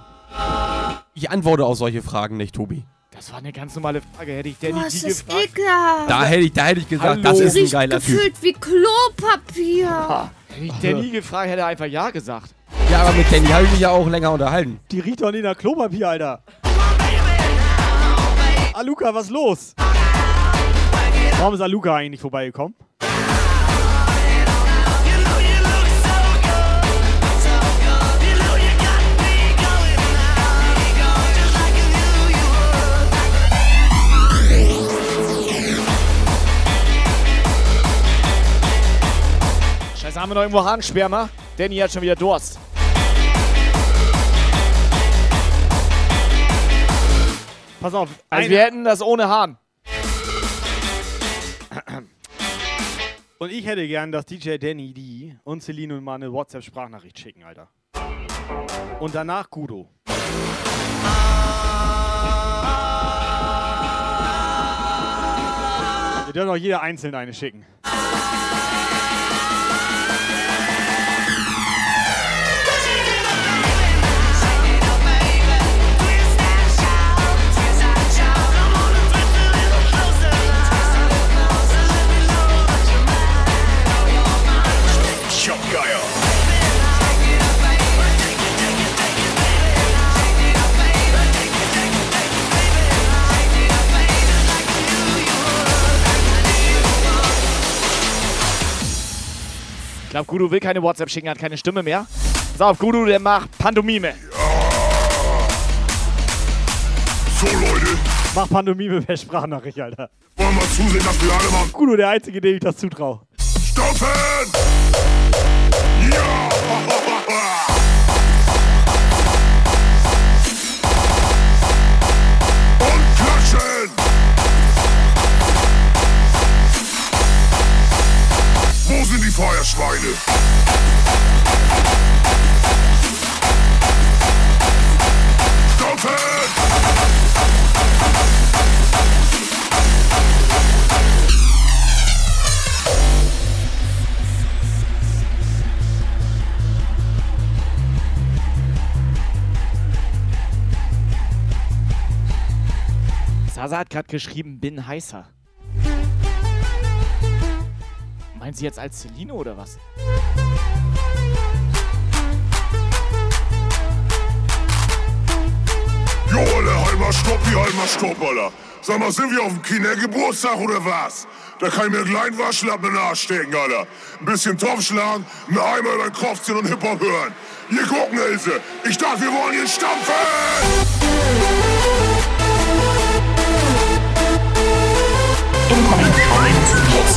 Speaker 4: Ich antworte auf solche Fragen nicht, Tobi.
Speaker 5: Das war eine ganz normale Frage. Hätte ich Danny
Speaker 19: Boah,
Speaker 5: die
Speaker 19: ist das
Speaker 5: gefragt.
Speaker 19: ekelhaft.
Speaker 4: Da hätte ich, da hätte ich gesagt,
Speaker 5: Hallo.
Speaker 4: das ist ein geiler Typ.
Speaker 19: gefühlt wie Klopapier.
Speaker 5: Hätte ich Danny gefragt, hätte er einfach Ja gesagt.
Speaker 4: Ja, aber mit Danny habe ich mich ja auch länger unterhalten.
Speaker 3: Die riecht doch nicht nach Klopapier, Alter. Aluka, was los? Warum ist Aluka eigentlich vorbeigekommen?
Speaker 5: Scheiße, haben wir noch irgendwo Harnsperma? Danny hat schon wieder Durst.
Speaker 3: Pass auf.
Speaker 5: Also wir hätten das ohne Hahn.
Speaker 3: Und ich hätte gern, dass DJ Danny die und Celine mal eine WhatsApp-Sprachnachricht schicken, Alter. Und danach Gudo. Wir dürfen auch jeder einzeln eine schicken.
Speaker 5: Glaube, Gudu will keine WhatsApp schicken, hat keine Stimme mehr. Pass auf, Gudu, der macht Pantomime.
Speaker 9: So, Leute.
Speaker 3: Mach Pantomime per Sprachnachricht, Alter.
Speaker 9: Wollen wir zusehen, dass wir alle mal
Speaker 3: Gudo, der Einzige, dem ich das zutraue.
Speaker 9: Stoppen! Ja! (laughs) sind die Feuerschweine?
Speaker 5: Sasa hat gerade geschrieben, bin heißer. Meint sie jetzt als Celino oder was?
Speaker 9: Jo, Alter, halber Stopp, wie halber Stopp, Alter. Sag mal, sind wir auf dem Kindergeburtstag oder was? Da kann ich mir einen kleinen Waschlappen in den Arsch stecken, Alter. Ein bisschen Topf schlagen, einen Eimer über den Kopf ziehen und Hip-Hop hören. Hier gucken, Ilse. Ich dachte, wir wollen hier stampfen!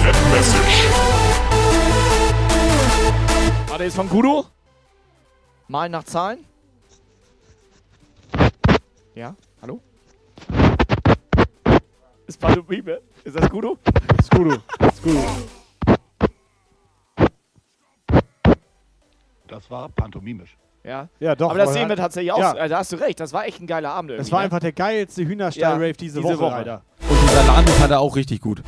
Speaker 9: WhatsApp-Message.
Speaker 5: Warte, ist von Gudu? Mal nach Zahlen? Ja, hallo? Ist Pantomime? Ist das Gudu?
Speaker 3: Ist Gudu. Ist Gudu.
Speaker 26: Das war pantomimisch.
Speaker 5: Ja.
Speaker 3: Ja, doch.
Speaker 5: Aber das sehen wir tatsächlich auch.
Speaker 3: Ja.
Speaker 5: Also, da hast du recht, das war echt ein geiler Abend.
Speaker 3: Es
Speaker 5: irgendwie,
Speaker 3: war
Speaker 5: ne?
Speaker 3: einfach der geilste Hühnerstall-Rave diese,
Speaker 5: diese
Speaker 3: Woche,
Speaker 5: Woche.
Speaker 3: Alter.
Speaker 4: Und die Salami fand er auch richtig gut.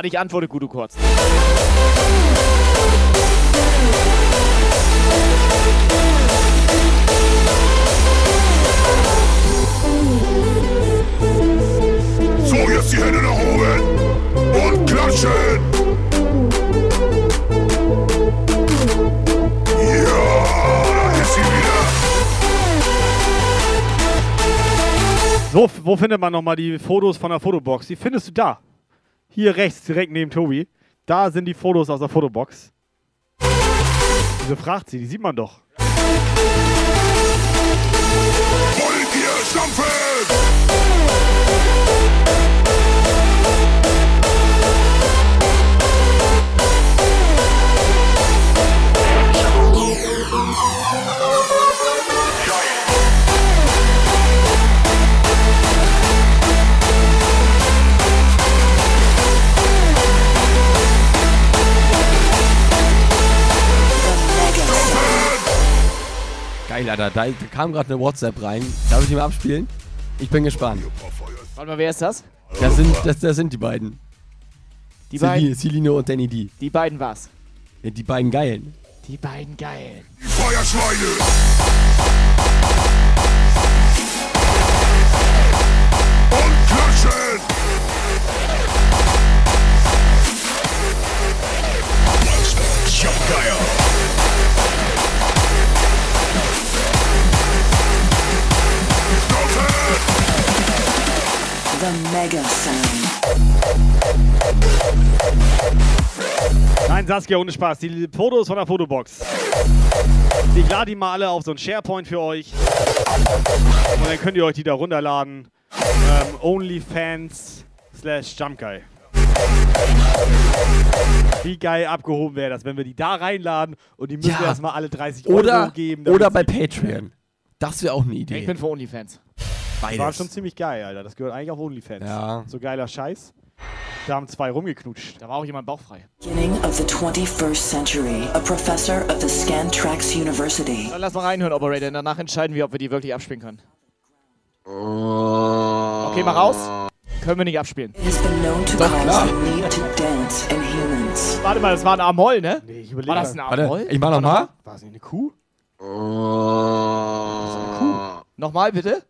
Speaker 5: Warte, ich antworte Gudu kurz.
Speaker 9: So, jetzt die Hände nach oben und klatschen! Ja, da ist sie wieder.
Speaker 3: So, wo findet man nochmal die Fotos von der Fotobox? Die findest du da. Hier rechts, direkt neben Tobi. Da sind die Fotos aus der Fotobox. Wieso fragt sie? Die sieht man doch.
Speaker 9: Wollt ihr?
Speaker 4: Geil, Alter. Da kam gerade eine WhatsApp rein. Darf ich die mal abspielen? Ich bin gespannt.
Speaker 5: Warte mal, wer ist das?
Speaker 4: Das sind, das, das sind die beiden.
Speaker 5: Die
Speaker 4: Celine,
Speaker 5: beiden?
Speaker 4: Celine und Danny D.
Speaker 5: Die beiden was?
Speaker 4: Ja, die beiden Geilen.
Speaker 5: Die beiden Geilen.
Speaker 9: Feuerschweine! Und klatschen! Jumpgeier!
Speaker 26: The Mega
Speaker 3: Nein, Saskia, ohne Spaß. Die Fotos von der Fotobox. Ich lade die mal alle auf so ein SharePoint für euch. Und dann könnt ihr euch die da runterladen. Ähm, OnlyFans slash Jumpguy. Wie geil abgehoben wäre das, wenn wir die da reinladen und die müssen
Speaker 4: Ja.
Speaker 3: erstmal alle 30 Euro
Speaker 4: Oder,
Speaker 3: geben. damit
Speaker 4: oder bei Patreon. Das wäre auch eine Idee.
Speaker 5: Ich bin für OnlyFans.
Speaker 3: Das war schon ziemlich geil, Alter. Das gehört eigentlich auf OnlyFans.
Speaker 4: Ja.
Speaker 3: So geiler Scheiß. Da haben zwei rumgeknutscht.
Speaker 5: Da war auch jemand bauchfrei.
Speaker 26: Beginning of the 21st century, a professor of the Scantrax University.
Speaker 5: Dann lass mal reinhören, Operator. und Danach entscheiden wir, ob wir die wirklich abspielen können. Okay, mach raus. Können wir nicht abspielen. Doch, klar. Warte mal, das war ein A-Moll, ne?
Speaker 3: Nee, ich
Speaker 5: War das ein
Speaker 4: Warte,
Speaker 5: A-Moll?
Speaker 4: ich mach nochmal.
Speaker 3: War es nicht eine Kuh?
Speaker 5: Nochmal, bitte?
Speaker 26: Unless they are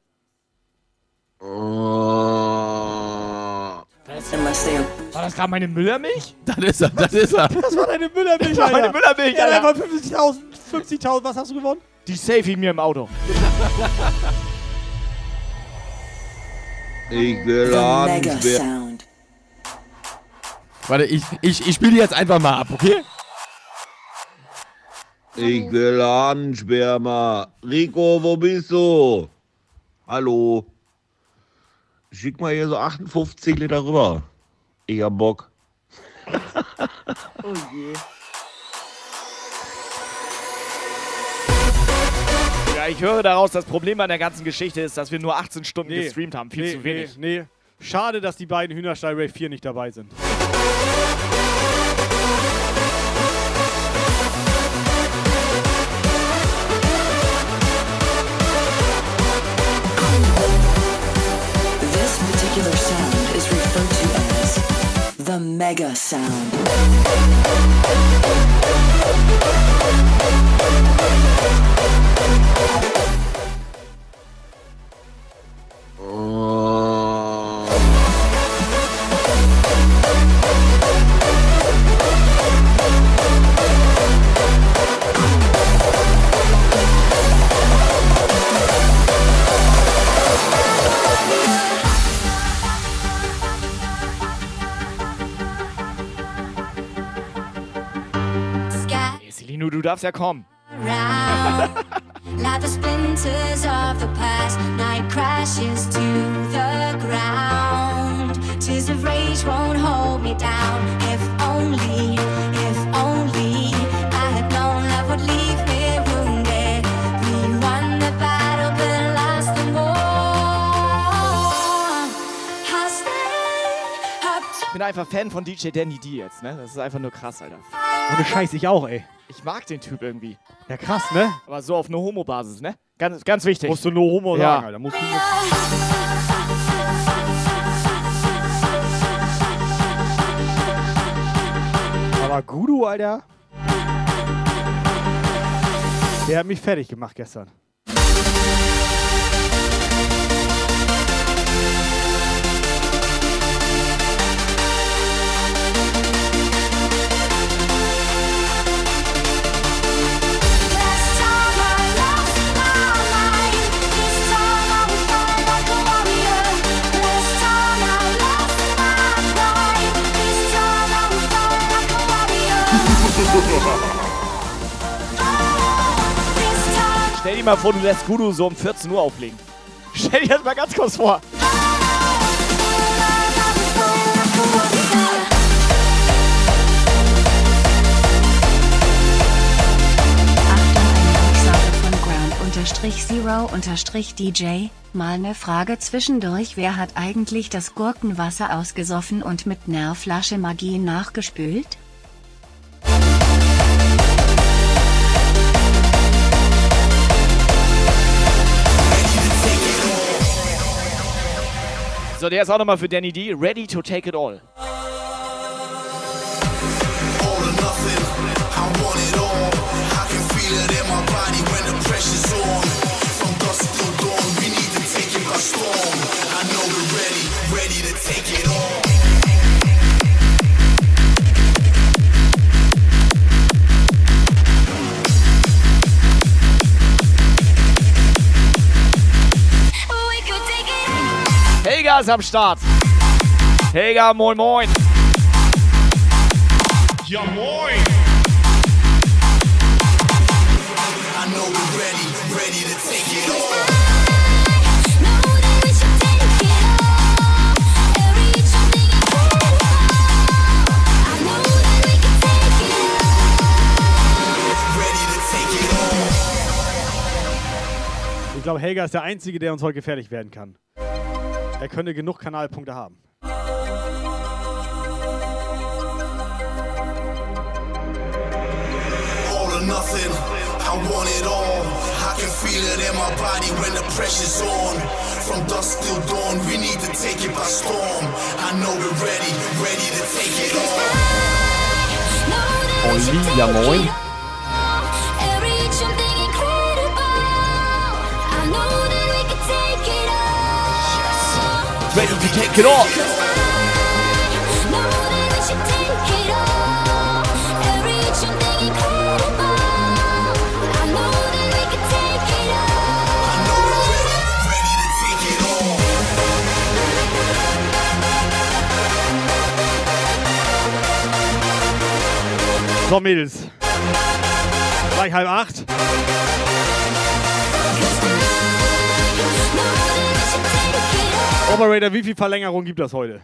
Speaker 5: War das gerade meine Müllermilch?
Speaker 4: Das ist er, das ist er.
Speaker 3: Das war deine Müllermilch,
Speaker 5: Das war meine Müllermilch,
Speaker 3: Ja,
Speaker 5: Alter.
Speaker 3: einfach 50.000, 50.000, was hast du gewonnen?
Speaker 5: Die safe ich mir im Auto.
Speaker 27: Ich will
Speaker 26: Sound.
Speaker 4: Warte, ich, ich, ich spiele die jetzt einfach mal ab, okay?
Speaker 27: Ich will laden, Sperma. Rico, wo bist du? Hallo. Schick mal hier so 58 Liter rüber. Ich hab Bock. (laughs)
Speaker 26: Oh je.
Speaker 5: Ja, ich höre daraus, das Problem an der ganzen Geschichte ist, dass wir nur 18 Stunden
Speaker 3: Nee.
Speaker 5: gestreamt haben. Viel
Speaker 3: nee,
Speaker 5: zu wenig.
Speaker 3: Nee, nee. Schade, dass die beiden Hühnerstall Rave 4 nicht dabei sind.
Speaker 26: The Mega Sound.
Speaker 5: Du darfst ja kommen.
Speaker 22: Like the of the past, night crashes to the ground. Tears of rage won't hold me down. If only
Speaker 5: bin einfach Fan von DJ Danny D jetzt, ne? Das ist einfach nur krass, Alter.
Speaker 3: Ohne Scheiß, ich auch, ey.
Speaker 5: Ich mag den Typ irgendwie.
Speaker 3: Ja, krass, ne?
Speaker 5: Aber so auf eine Homo-Basis, ne? Ganz, ganz wichtig.
Speaker 3: Musst du nur Homo
Speaker 5: Ja.
Speaker 3: sagen, Alter. Musst du Aber Gudu, Alter. Der hat mich fertig gemacht gestern.
Speaker 5: Stell dir mal vor, du lässt Gudu so um 14 Uhr auflegen. Stell dir das mal ganz kurz vor.
Speaker 13: Sorge von Ground-Zero-DJ. Mal ne Frage zwischendurch. Wer hat eigentlich das Gurkenwasser ausgesoffen und mit ner Flasche Magie nachgespült?
Speaker 5: So, der ist auch nochmal für Danny D. Ready to take it all. Helga ist am Start. Helga, moin moin.
Speaker 2: Ja, moin.
Speaker 28: I know we're ready, ready to take it on. Ready to take it on.
Speaker 3: Ich glaube, Helga ist der Einzige, der uns heute gefährlich werden kann. Er könnte genug Kanalpunkte haben.
Speaker 28: all or nothing. I want it all. I can feel it in my body when the pressure's on. From dusk till dawn, we need to take it by storm. I know we're ready, ready to take it on.
Speaker 4: Olli, ja moin.
Speaker 5: Ready to take it off.
Speaker 3: So, Mädels. Gleich halb acht. Operator, wie viel Verlängerung gibt das heute?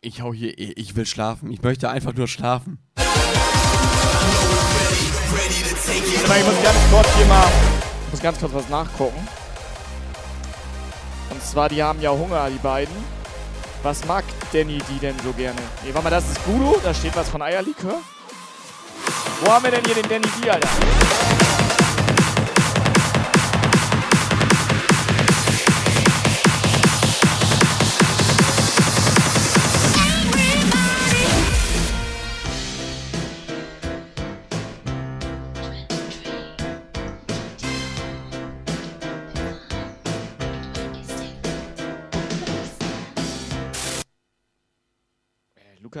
Speaker 4: Ich hau hier, eh- ich will schlafen. Ich möchte einfach nur schlafen.
Speaker 5: Ich muss ganz kurz hier mal, ich muss ganz kurz was nachgucken. Und zwar, die haben ja Hunger, die beiden. Was mag Danny die denn so gerne? Nee, warte mal, das ist Gudo, da steht was von Eierlikör. Wo haben wir denn hier den Danny D, Alter?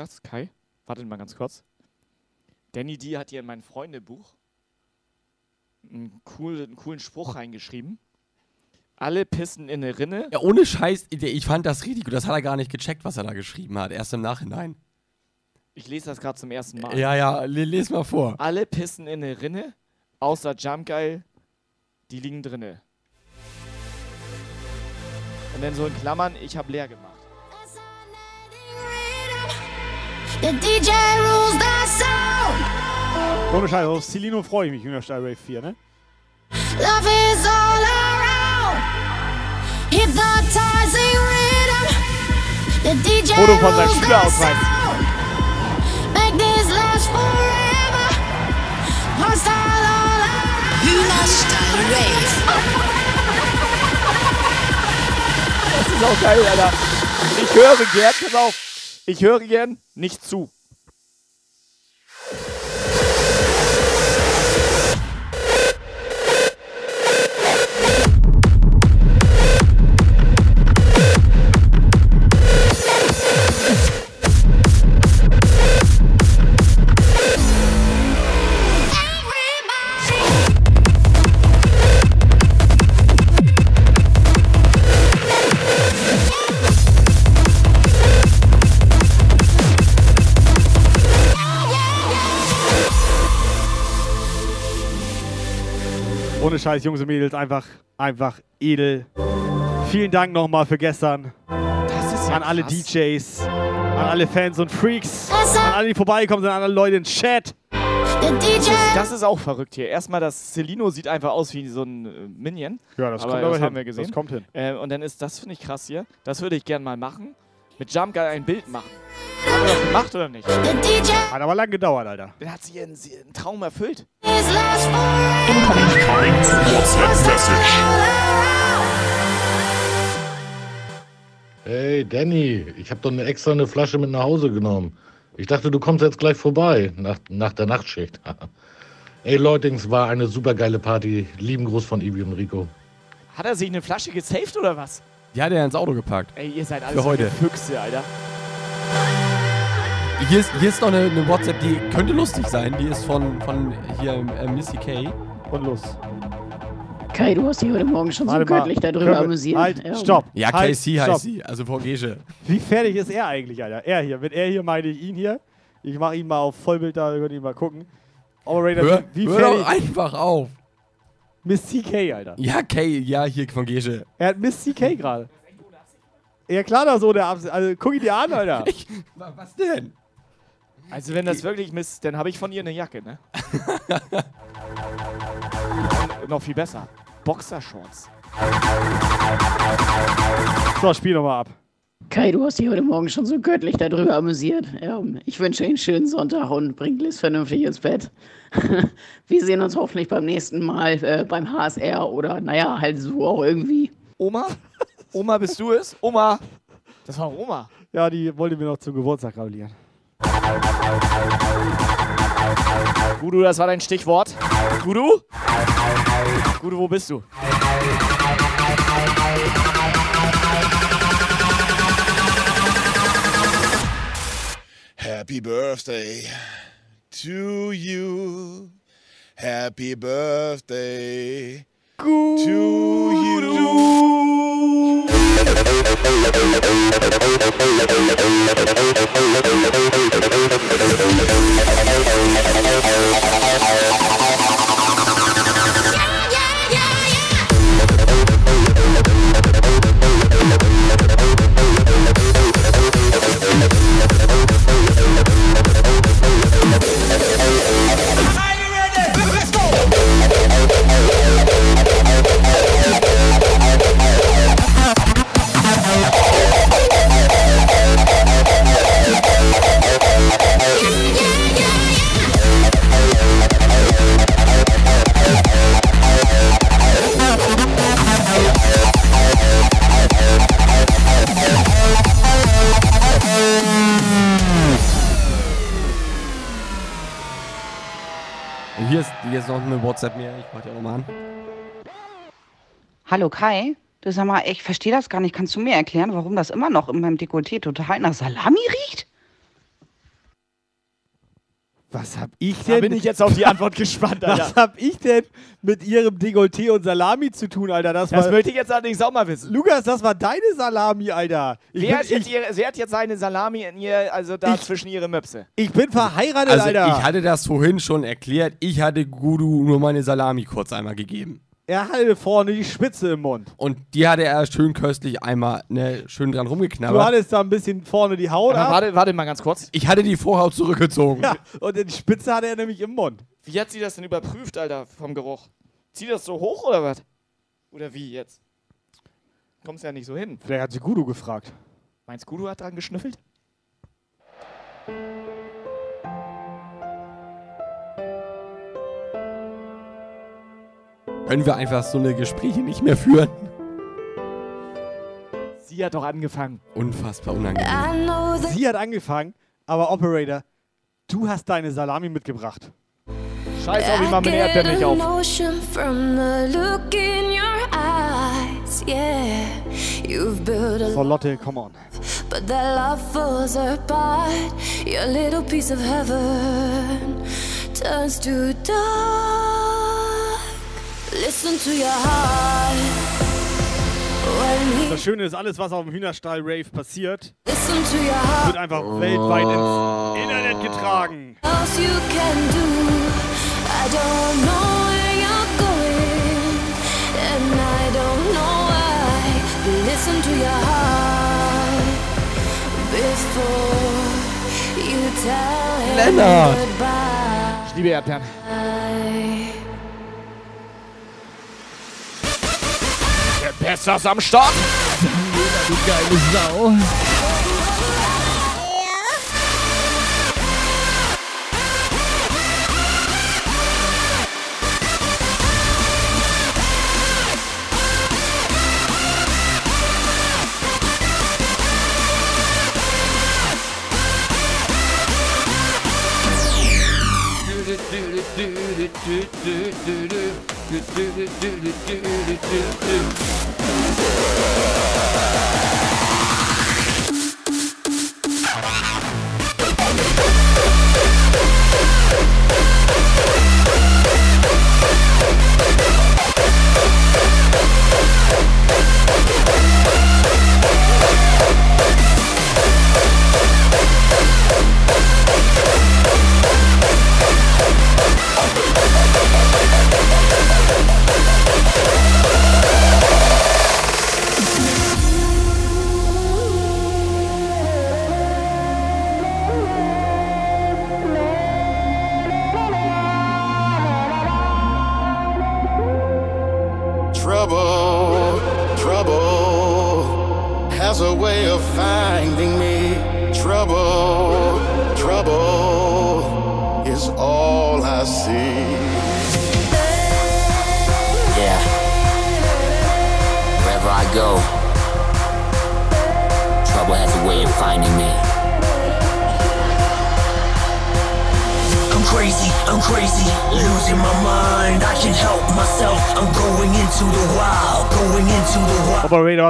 Speaker 5: Lukas, Kai, wartet mal ganz kurz. Danny D hat hier in mein Freundebuch einen, cool, einen coolen Spruch reingeschrieben. Alle pissen in eine Rinne.
Speaker 4: Ja, ohne Scheiß, ich fand das richtig gut. Das hat er gar nicht gecheckt, was er da geschrieben hat. Erst im Nachhinein.
Speaker 5: Ich lese das gerade zum ersten Mal.
Speaker 4: Ja, ja, le- les mal vor.
Speaker 5: Alle pissen in eine Rinne, außer Jumpgeil, die liegen drinne. Und dann so in Klammern, ich habe leer gemacht.
Speaker 17: The DJ rules the sound.
Speaker 3: Ohne Scheiß, auf Celino freue ich mich, Junior Style Wave 4, ne?
Speaker 17: Love is all around. Hypnotizing rhythm. The DJ
Speaker 5: Foto von seinem
Speaker 17: rules the
Speaker 5: Schülerausweis.
Speaker 17: Make this last forever. Hostile all around. Hühnerstall
Speaker 5: Das ist auch geil, Alter. Ich höre gern, pass auf. Ich höre gern nicht zu.
Speaker 3: Ohne Scheiß, Jungs und Mädels, einfach, einfach edel. Vielen Dank nochmal für gestern. an alle
Speaker 5: krass.
Speaker 3: DJs, an alle Fans und Freaks, an alle, die vorbeigekommen sind, an alle Leute im Chat.
Speaker 5: Das ist, das ist auch verrückt hier. Erstmal, das Celino sieht einfach aus wie so ein äh, Minion.
Speaker 3: Ja, das
Speaker 5: aber
Speaker 3: kommt aber
Speaker 5: das
Speaker 3: hin.
Speaker 5: haben wir gesehen.
Speaker 3: Das kommt hin.
Speaker 5: Äh, und dann ist das, finde ich krass hier. Das würde ich gerne mal machen. Mit Jump Guy ein Bild machen. Haben wir das gemacht oder nicht?
Speaker 3: Hat aber lang gedauert, Alter.
Speaker 5: Dann hat sie ihren, ihren Traum erfüllt.
Speaker 29: Hey Danny, ich habe doch eine extra eine Flasche mit nach Hause genommen. Ich dachte, du kommst jetzt gleich vorbei nach, nach der Nachtschicht. (laughs) Ey Leutings, war eine super geile Party. Lieben Gruß von Ibi und Rico.
Speaker 5: Hat er sich eine Flasche gesaved oder was?
Speaker 4: Die hat er ins Auto gepackt.
Speaker 5: Ey, ihr seid alles
Speaker 4: Für heute.
Speaker 5: Füchse, Alter.
Speaker 4: Hier ist, hier ist noch eine, eine WhatsApp, die könnte lustig sein. Die ist von, von hier äh, Missy K.
Speaker 3: Und los.
Speaker 30: Kai, du hast dich heute Morgen schon so
Speaker 3: Warte mal.
Speaker 30: göttlich darüber amüsiert.
Speaker 3: Halt,
Speaker 30: Ja.
Speaker 3: stopp.
Speaker 4: Ja,
Speaker 3: halt,
Speaker 4: KC
Speaker 3: stopp.
Speaker 4: heißt sie, also Vorgesche.
Speaker 3: Wie fertig ist er eigentlich, Alter? Er hier. Mit er hier meine ich ihn hier. Ich mache ihn mal auf Vollbild, da könnt ihr mal gucken. Operator,
Speaker 4: Hör,
Speaker 3: wie, wie
Speaker 4: hör
Speaker 3: fertig?
Speaker 4: doch einfach auf.
Speaker 3: Miss CK, Alter.
Speaker 4: Ja, K, ja, hier von Gesche.
Speaker 3: Er hat Miss CK gerade. Ja, klar, da so der Abs Also, guck ihn dir an, Alter. (laughs)
Speaker 4: Was denn?
Speaker 5: Also wenn das wirklich Mist, dann habe ich von ihr eine Jacke, ne? (laughs) Noch viel besser. Boxershorts.
Speaker 3: So, spiel nochmal ab.
Speaker 30: Kai, du hast dich heute Morgen schon so göttlich darüber amüsiert. Ja, ich wünsche Ihnen einen schönen Sonntag und bringt Liz vernünftig ins Bett. (laughs) Wir sehen uns hoffentlich beim nächsten Mal äh, beim HSR oder naja, halt so auch irgendwie.
Speaker 5: Oma? (laughs) Oma, bist du es? Oma! Das war Oma.
Speaker 3: Ja, die wollte mir noch zum Geburtstag gratulieren.
Speaker 5: Gudu, das war dein Stichwort. Gudu? Gudu, wo bist du?
Speaker 31: Happy birthday to you. Happy birthday to you.
Speaker 4: Und WhatsApp mehr. Ich mach auch nochmal an.
Speaker 32: Hallo Kai, du sag mal, ich verstehe das gar nicht. Kannst du mir erklären, warum das immer noch in meinem Dekolleté total nach Salami riecht?
Speaker 3: Was hab ich
Speaker 5: Da
Speaker 3: denn?
Speaker 5: bin ich jetzt auf die Antwort gespannt, (laughs) Alter.
Speaker 3: Was hab ich denn mit ihrem Dekolleté und Salami zu tun, Alter? Das,
Speaker 5: Das möchte ich jetzt allerdings auch mal wissen.
Speaker 3: Lukas, das war deine Salami, Alter. Ich,
Speaker 5: Wer
Speaker 3: bin,
Speaker 5: hat, jetzt
Speaker 3: ich,
Speaker 5: ihre, wer hat jetzt seine Salami in ihr, also da zwischen ihre Möpse?
Speaker 3: ich bin verheiratet,
Speaker 4: Also
Speaker 3: Alter.
Speaker 4: ich hatte das vorhin schon erklärt. Ich hatte Gudu nur meine Salami kurz einmal gegeben.
Speaker 3: Er hatte vorne die Spitze im Mund.
Speaker 4: Und die hatte er schön köstlich einmal ne, schön dran
Speaker 3: Du
Speaker 4: rumgeknabbert.
Speaker 3: hattest da ein bisschen vorne die Haut
Speaker 5: Aber
Speaker 3: ab.
Speaker 5: warte, warte mal ganz kurz.
Speaker 4: Ich hatte die Vorhaut zurückgezogen.
Speaker 3: Ja, und die Spitze hatte er nämlich im Mund.
Speaker 5: Wie hat sie das denn überprüft, Alter, vom Geruch? Zieht das so hoch oder was? Oder wie jetzt? Kommst ja nicht so hin.
Speaker 3: Vielleicht hat sie Gudu gefragt.
Speaker 5: Meinst Gudu hat dran geschnüffelt?
Speaker 4: Können wir einfach so eine Gespräche nicht mehr führen?
Speaker 5: Sie hat doch angefangen.
Speaker 4: Unfassbar unangenehm.
Speaker 3: Sie hat angefangen, aber Operator, du hast deine Salami mitgebracht.
Speaker 5: Scheiß auf, ich mach meine Erdbeeren auf.
Speaker 20: Emotion from the look in your eyes, yeah. You've built a
Speaker 3: So, Lotte, come on.
Speaker 20: But that love falls apart. Your little piece of heaven turns to dark.
Speaker 3: Das Schöne ist, alles, was auf dem Hühnerstall-Rave passiert,
Speaker 20: listen to your heart.
Speaker 3: wird einfach weltweit ins Internet getragen.
Speaker 20: listen to your heart before you tell him
Speaker 4: Lennart.
Speaker 20: goodbye.
Speaker 5: Ich liebe Erdbeeren. Ist am Start.
Speaker 33: Du geile Sau.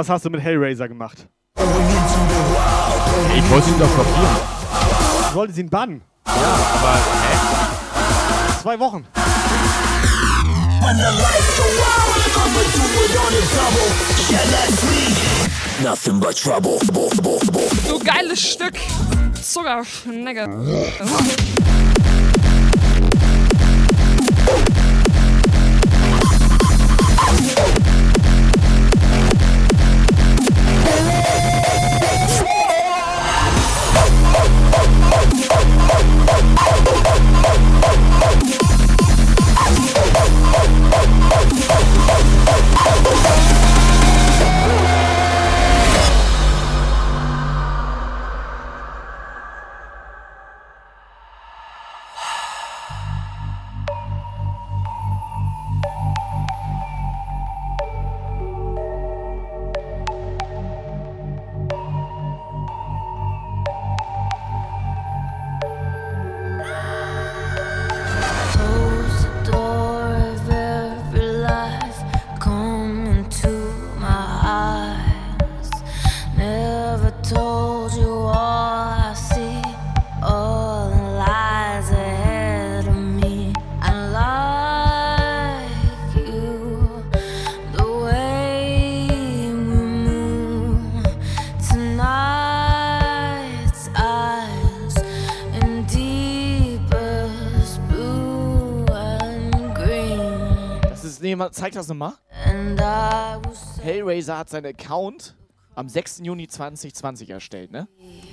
Speaker 3: Was hast du mit Hellraiser gemacht?
Speaker 4: Ich wollte ihn doch blockieren.
Speaker 3: Du wolltest ihn bannen.
Speaker 4: Ja, aber hä?
Speaker 3: Zwei Wochen.
Speaker 20: When the lights go
Speaker 5: nee, mal- zeig das nochmal. Hellraiser hat seinen Account am 6. Juni 2020 erstellt, ne?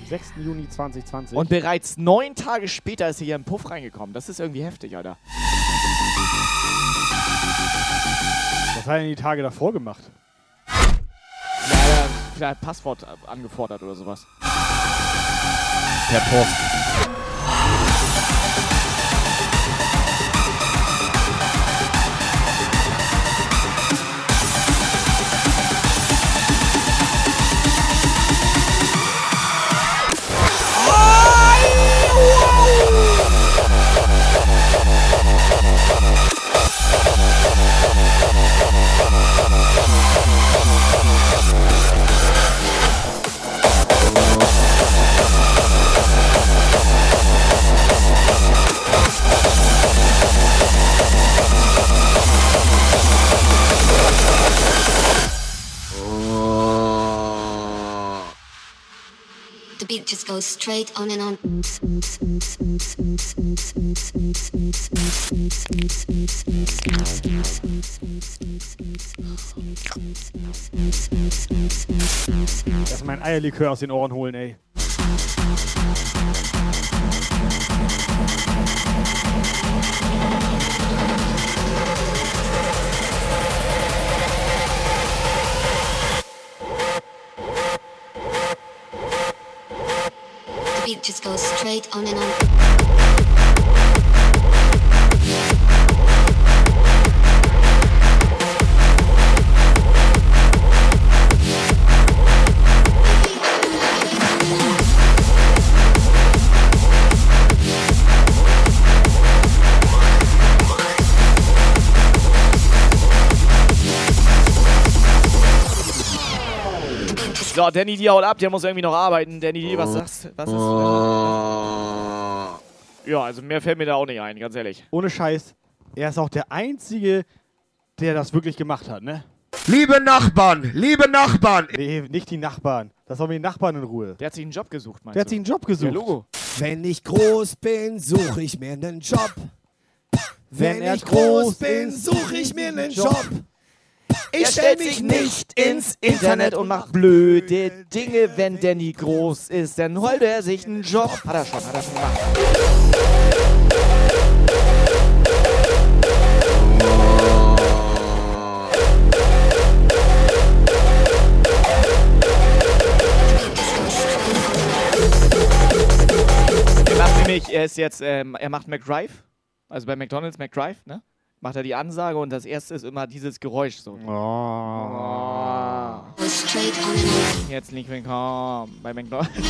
Speaker 3: 6. Juni 2020.
Speaker 5: Und bereits neun Tage später ist er hier im Puff reingekommen. Das ist irgendwie heftig, Alter.
Speaker 3: Was hat er denn die Tage davor gemacht?
Speaker 5: Ja, er hat vielleicht Passwort angefordert oder sowas.
Speaker 4: Per Post.
Speaker 34: Thank you. Beat just goes straight on and on.
Speaker 3: Lass mein Eierlikör aus den Ohren holen, ey.
Speaker 34: Beat just goes straight on and on.
Speaker 5: So, Danny D haut ab, der muss irgendwie noch arbeiten. Danny D, was sagst was ist? Ja, also mehr fällt mir da auch nicht ein, ganz ehrlich.
Speaker 3: Ohne Scheiß. Er ist auch der Einzige, der das wirklich gemacht hat, ne?
Speaker 35: Liebe Nachbarn, liebe Nachbarn.
Speaker 3: Nee, nicht die Nachbarn. Das haben wir die Nachbarn in Ruhe.
Speaker 5: Der hat sich einen Job gesucht, meinst
Speaker 3: Der hat
Speaker 5: du?
Speaker 3: sich einen Job gesucht.
Speaker 5: Ja, Logo.
Speaker 35: Wenn ich groß bin, suche ich mir einen Job.
Speaker 3: Wenn
Speaker 35: Wenn ich groß bin, suche ich mir einen
Speaker 3: Job.
Speaker 35: Job. Ich
Speaker 5: er
Speaker 35: stell
Speaker 5: stellt
Speaker 35: mich
Speaker 5: sich nicht ins Internet und macht blöde Dinge. Wenn Danny groß ist, dann holt er sich einen Job. Hat er schon, hat er schon gemacht. Er macht nämlich, er ist jetzt, ähm, er macht McDrive, also bei McDonalds McDrive, ne? Macht er die Ansage und das erste ist immer dieses Geräusch so. Oh. Herzlich willkommen bei McDonalds. (laughs)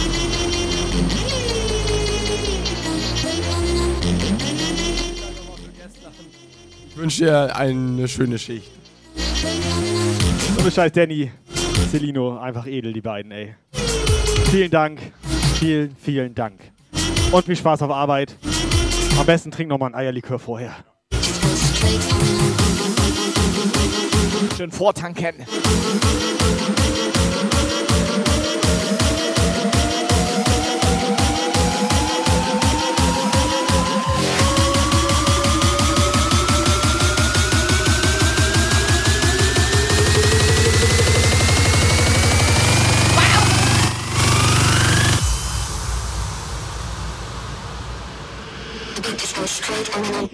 Speaker 4: Ich wünsche dir eine schöne Schicht.
Speaker 3: Ohne Scheiß, Danny. Celino, einfach edel, die beiden, ey. Vielen Dank. Vielen, vielen Dank. Und viel Spaß auf Arbeit. Am besten trink noch mal ein Eierlikör vorher.
Speaker 5: Schön vortanken.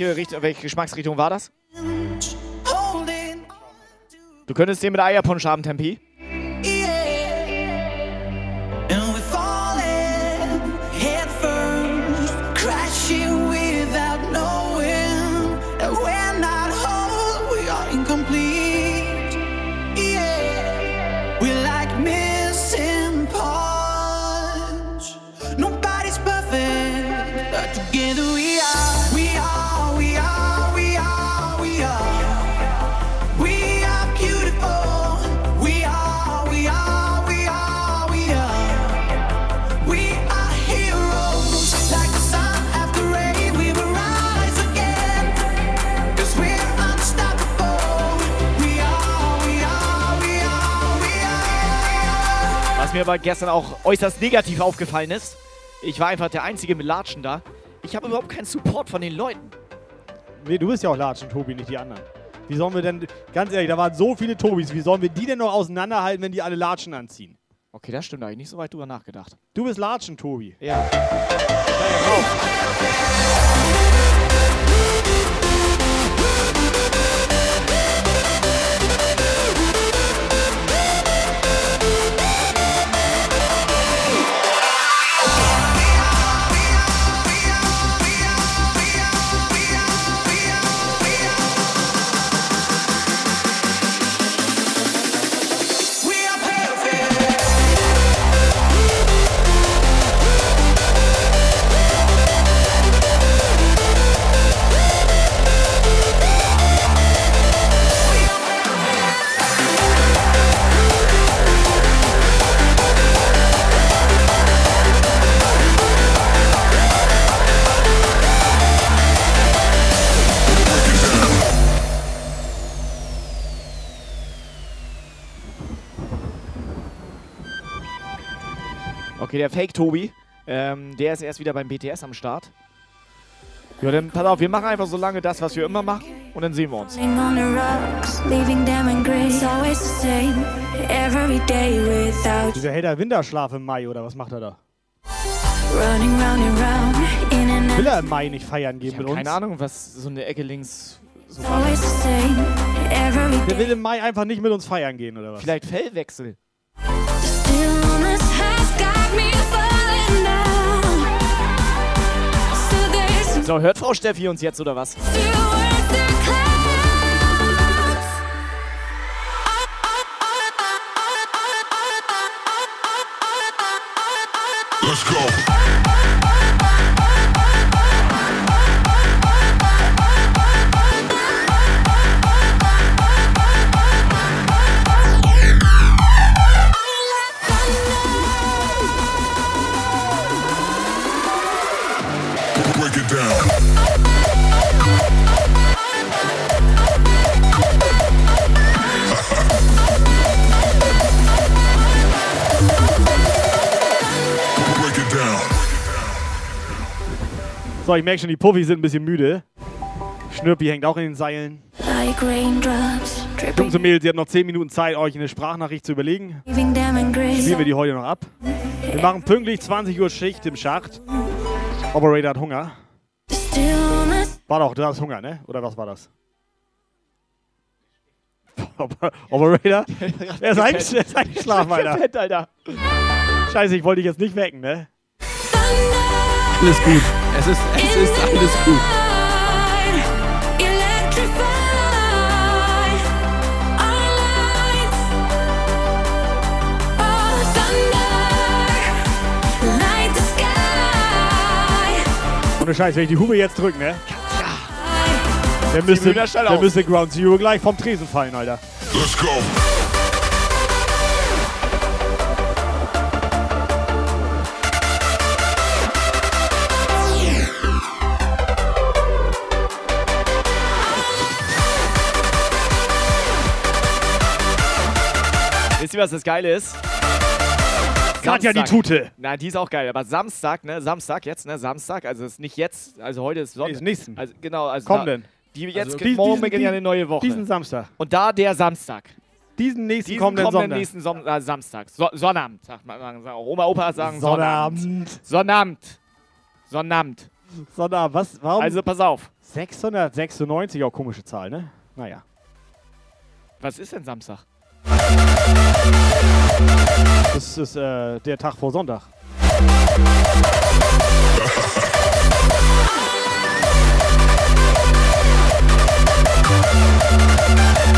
Speaker 5: Welche, Richt welche Geschmacksrichtung war das? Du könntest den mit Eierpunsch haben, Tempi. Mir aber gestern auch äußerst negativ aufgefallen ist, ich war einfach der Einzige mit Latschen da. Ich habe überhaupt keinen Support von den Leuten.
Speaker 3: Nee, du bist ja auch Latschen, Tobi, nicht die anderen. Wie sollen wir denn, ganz ehrlich, da waren so viele Tobis, wie sollen wir die denn noch auseinanderhalten, wenn die alle Latschen anziehen?
Speaker 5: Okay, das stimmt, da habe ich nicht so weit drüber nachgedacht.
Speaker 3: Du bist Latschen, Tobi.
Speaker 5: Ja.
Speaker 36: We
Speaker 5: Okay, der Fake-Tobi, ähm, der ist erst wieder beim BTS am Start. Ja, dann pass auf, wir machen einfach so lange das, was wir immer machen und dann sehen wir uns.
Speaker 3: Dieser hält er Winterschlaf im Mai, oder was macht er da? Will er im Mai nicht feiern gehen
Speaker 5: Ich
Speaker 3: mit
Speaker 5: habe
Speaker 3: uns?
Speaker 5: keine Ahnung, was so eine Ecke links so
Speaker 3: Der will im Mai einfach nicht mit uns feiern gehen, oder was?
Speaker 5: Vielleicht Fellwechsel.
Speaker 20: So,
Speaker 5: hört Frau Steffi uns jetzt, oder was?
Speaker 9: Let's go.
Speaker 3: So, ich merke schon, die Puffis sind ein bisschen müde. Schnürpi hängt auch in den Seilen.
Speaker 20: like raindrops
Speaker 3: Jungs und Mädels, ihr habt noch 10 Minuten Zeit, euch eine Sprachnachricht zu überlegen. Spielen wir die heute noch ab. Wir machen pünktlich 20 Uhr Schicht im Schacht. Operator hat Hunger. War doch, du hast Hunger, ne? Oder was war das? Oper- (laughs) Operator? (laughs) Er ist, eingesch ist eingeschlafen, Alter. Scheiße, ich wollte dich jetzt nicht wecken, ne?
Speaker 4: Alles gut. Es ist, es ist alles gut.
Speaker 20: electrify our lights. Oh, thunder, light the sky.
Speaker 3: Ohne Scheiß, wenn ich die Hupe jetzt drücke, ne? Der müsste, der müsste Ground Zero gleich vom Tresen fallen, Alter.
Speaker 9: Let's go.
Speaker 5: Wisst ihr, was das Geile ist?
Speaker 3: Katja, die. Tute.
Speaker 5: Na, die ist auch geil. Aber Samstag, ne? Samstag jetzt, ne? Samstag. Also es ist nicht jetzt. Also heute ist Sonntag.
Speaker 3: ist nächsten.
Speaker 5: Also, genau. Also
Speaker 3: Kommenden.
Speaker 5: Da, die jetzt
Speaker 3: Also
Speaker 5: morgen beginnt ja eine neue Woche.
Speaker 3: Diesen Samstag.
Speaker 5: Und da der Samstag.
Speaker 3: Diesen nächsten
Speaker 5: Diesen
Speaker 3: kommenden
Speaker 5: kommenden
Speaker 3: Sonntag.
Speaker 5: nächsten Som äh, Samstag. So Sonnabend, sagt man. Oma, Opa sagen
Speaker 3: Sonnabend.
Speaker 5: Sonnabend. Sonnabend. Sonnabend.
Speaker 3: Sonnabend, was? Warum?
Speaker 5: Also pass auf.
Speaker 3: 696, auch komische Zahl, ne? Naja.
Speaker 5: Was ist denn Samstag?
Speaker 3: Das ist äh, der Tag vor Sonntag.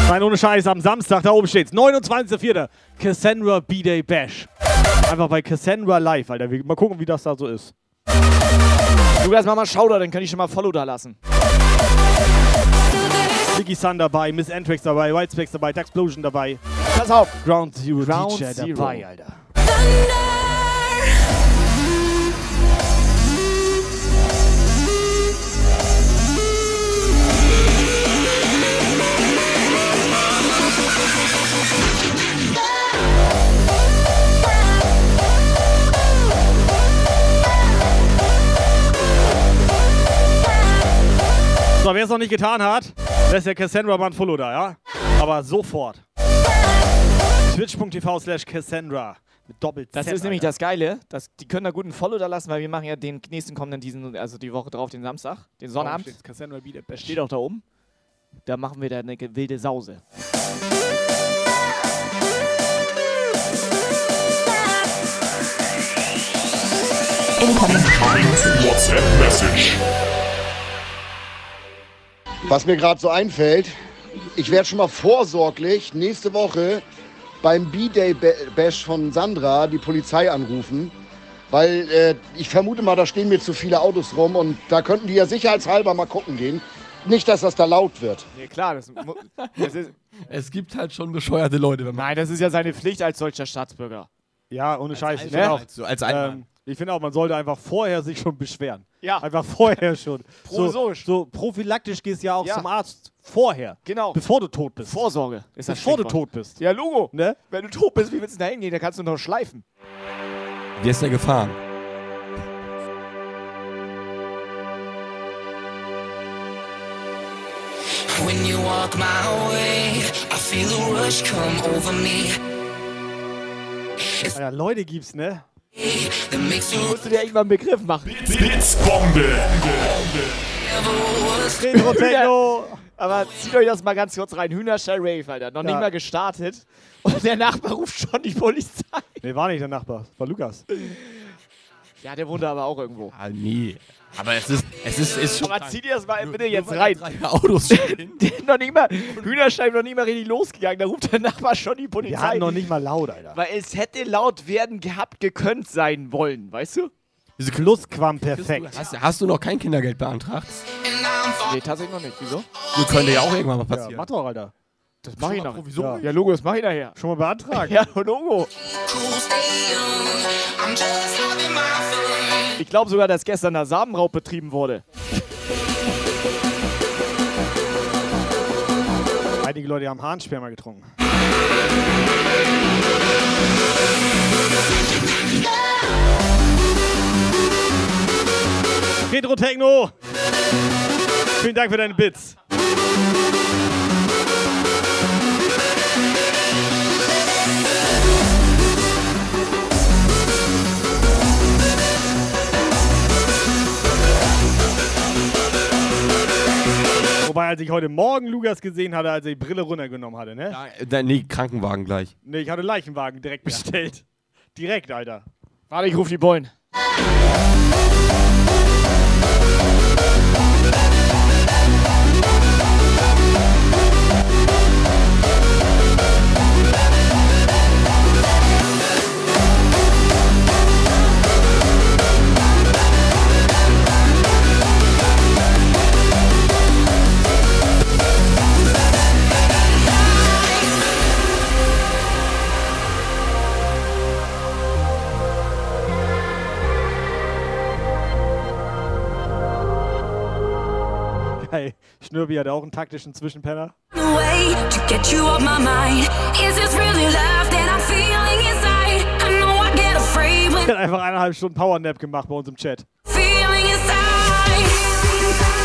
Speaker 3: Nein, ohne Scheiß, am Samstag, da oben steht's. 29.04. Cassandra B-Day Bash. Einfach bei Cassandra Live, Alter. Mal gucken, wie das da so ist.
Speaker 5: Lukas, mach mal Shoutout, dann kann ich schon mal Follow da lassen.
Speaker 3: Vicky Sun dabei, Miss Antrax dabei, Whitespecs dabei, Taxplosion dabei.
Speaker 5: Pass auf.
Speaker 3: Ground Zero
Speaker 5: Ground
Speaker 3: DJ
Speaker 5: Zero.
Speaker 3: dabei, Alter. So, wer es noch nicht getan hat, lässt der Cassandra mal ein Follow da, ja? Aber sofort. Twitch.tv slash Cassandra. Mit doppelt
Speaker 5: Das ist nämlich das Geile. Das, die können da gut einen Follow da lassen, weil wir machen ja den nächsten kommenden, diesen, also die Woche drauf, den Samstag, den Sonnabend.
Speaker 3: steht's? Cassandra B. der Best.
Speaker 5: Steht auch da oben. Da machen wir da eine wilde Sause.
Speaker 9: WhatsApp Message.
Speaker 18: Was mir gerade so einfällt, ich werde schon mal vorsorglich nächste Woche beim B-Day Ba- Bash von Sandra die Polizei anrufen, weil äh, ich vermute mal, da stehen mir zu viele Autos rum und da könnten die ja sicherheitshalber mal gucken gehen. Nicht, dass das da laut wird.
Speaker 5: Ja, klar, das, (laughs) das ist.
Speaker 4: Es gibt halt schon bescheuerte Leute, wenn man.
Speaker 5: Nein, das ist ja seine Pflicht als deutscher Staatsbürger.
Speaker 3: Ja, ohne Scheiß. Ich
Speaker 5: Alter,
Speaker 3: finde auch,
Speaker 4: als- so als Einmann.
Speaker 3: ähm, ich finde auch, man sollte einfach vorher sich schon beschweren.
Speaker 5: Ja.
Speaker 3: Einfach vorher schon. (laughs) so,
Speaker 5: Provisorisch.
Speaker 3: so prophylaktisch gehst du ja auch
Speaker 5: Ja.
Speaker 3: zum Arzt. Vorher.
Speaker 5: Genau.
Speaker 3: Bevor du tot bist.
Speaker 5: Vorsorge ist das
Speaker 3: Bevor du tot bist.
Speaker 5: Ja, Logo.
Speaker 3: Ne?
Speaker 5: Wenn du tot bist, wie willst du da hingehen? Da kannst du noch schleifen.
Speaker 4: Wie ist der gefahren?
Speaker 37: When you walk my way, I feel a rush come over me.
Speaker 3: Ja, Leute gibt's, ne?
Speaker 37: You
Speaker 5: Musst du dir irgendwann einen Begriff machen.
Speaker 9: Blitzbombe.
Speaker 3: Retro Techno.
Speaker 5: Aber zieht euch das mal ganz kurz rein. Hühnerstall Rave, Alter. Noch nicht
Speaker 3: Ja.
Speaker 5: mal gestartet. Und der Nachbar ruft schon die Polizei.
Speaker 3: Nee, war nicht der Nachbar. War Lukas.
Speaker 5: Ja, der wohnt da aber auch irgendwo.
Speaker 4: Ah, nee. Aber es ist, es ist, ist schon.
Speaker 5: Aber zieh dir das mal bitte jetzt rein.
Speaker 4: drei Autos (laughs)
Speaker 5: noch nicht mal, Hühnerstein noch nicht mal richtig losgegangen. Da ruft der Nachbar schon die Polizei.
Speaker 3: Hatten noch nicht mal laut, Alter.
Speaker 5: Weil es hätte laut werden gehabt, gekönnt sein wollen, weißt du?
Speaker 3: Diese Plusquam perfekt.
Speaker 4: Hast, hast du noch kein Kindergeld beantragt?
Speaker 5: Nee, tatsächlich noch nicht. Wieso?
Speaker 4: Das könnte ja auch irgendwann mal
Speaker 3: Ja,
Speaker 4: passieren.
Speaker 3: mach doch, Alter.
Speaker 5: Das mach ich noch.
Speaker 3: Ja.
Speaker 5: Ja, Logo, das mach ich nachher.
Speaker 3: Schon mal beantragen.
Speaker 5: Ja, Logo. Ich glaube sogar, dass gestern da Samenraub betrieben wurde.
Speaker 3: Einige Leute haben Harnsperma getrunken. Retro Techno! Vielen Dank für deine Bits. Wobei, als ich heute Morgen Lukas gesehen hatte, als er die Brille runtergenommen hatte, ne?
Speaker 4: Da, nee, Krankenwagen gleich.
Speaker 3: Ne, ich hatte Leichenwagen direkt bestellt. Direkt, Alter.
Speaker 5: Warte, ich ruf die Bullen.
Speaker 3: Schnürbi hat auch einen taktischen Zwischenpenner.
Speaker 20: way to get you off my mind. Is this really love that I'm feeling inside? I know I get afraid when
Speaker 3: Er hat einfach eineinhalb Stunden Powernap gemacht bei uns im Chat.
Speaker 20: feeling inside.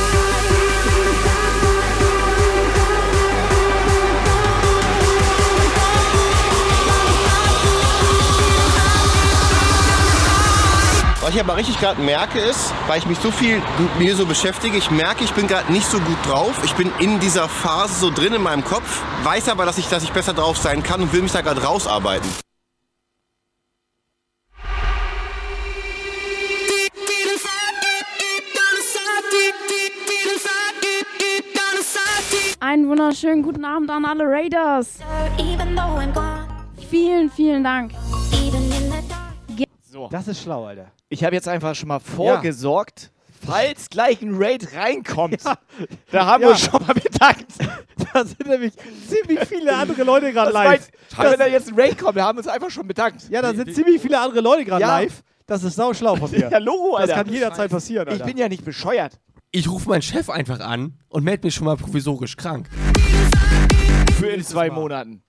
Speaker 38: Was ich aber richtig gerade merke ist, weil ich mich so viel mit mir so beschäftige, ich merke, ich bin gerade nicht so gut drauf. Ich bin in dieser Phase so drin in meinem Kopf, weiß aber, dass ich, dass ich besser drauf sein kann und will mich da gerade rausarbeiten.
Speaker 39: Einen wunderschönen guten Abend an alle Raiders. Vielen, vielen Dank.
Speaker 5: So.
Speaker 3: Das ist schlau, Alter.
Speaker 5: Ich habe jetzt einfach schon mal vorgesorgt, falls gleich ein Raid reinkommt. (laughs) Da haben wir
Speaker 3: Ja.
Speaker 5: uns schon mal bedankt. (laughs)
Speaker 3: Da sind nämlich ziemlich viele andere Leute gerade live.
Speaker 5: meint, wenn da jetzt ein Raid kommt, da haben wir uns einfach schon bedankt.
Speaker 3: Ja, da sind ziemlich viele andere Leute gerade
Speaker 5: Ja.
Speaker 3: live. Das ist sau schlau von dir. (laughs)
Speaker 5: Ja, Logo, Alter.
Speaker 3: Das kann jederzeit passieren,
Speaker 5: Ich
Speaker 3: Alter.
Speaker 5: bin ja nicht bescheuert.
Speaker 4: Ich rufe meinen Chef einfach an und melde mich schon mal provisorisch krank.
Speaker 5: Für in zwei Monaten.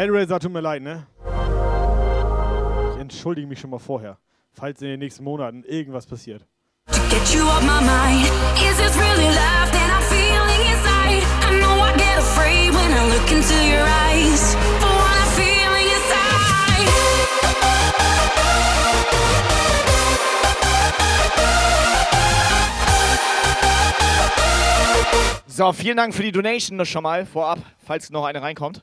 Speaker 3: Hellraiser, tut mir leid, ne? Ich entschuldige mich schon mal vorher, falls in den nächsten Monaten irgendwas passiert.
Speaker 5: So, vielen Dank für die Donation noch schon mal vorab, falls noch eine reinkommt.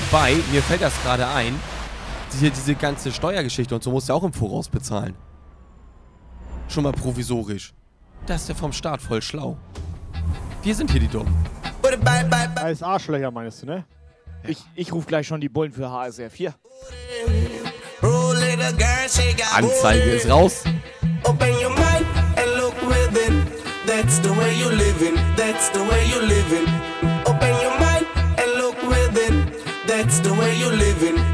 Speaker 4: Wobei, mir fällt das gerade ein, diese, diese ganze Steuergeschichte und so musst du auch im Voraus bezahlen. Schon mal provisorisch. Das ist ja vom Staat voll schlau. Wir sind hier die Dummen.
Speaker 3: Als Arschlöcher meinst du, ne?
Speaker 5: Ich, ich rufe gleich schon die Bullen für HSR 4.
Speaker 4: Anzeige ist raus.
Speaker 37: Open your mind and look within. That's the way you living. That's the way you living. Open your mind. That's the way you're living.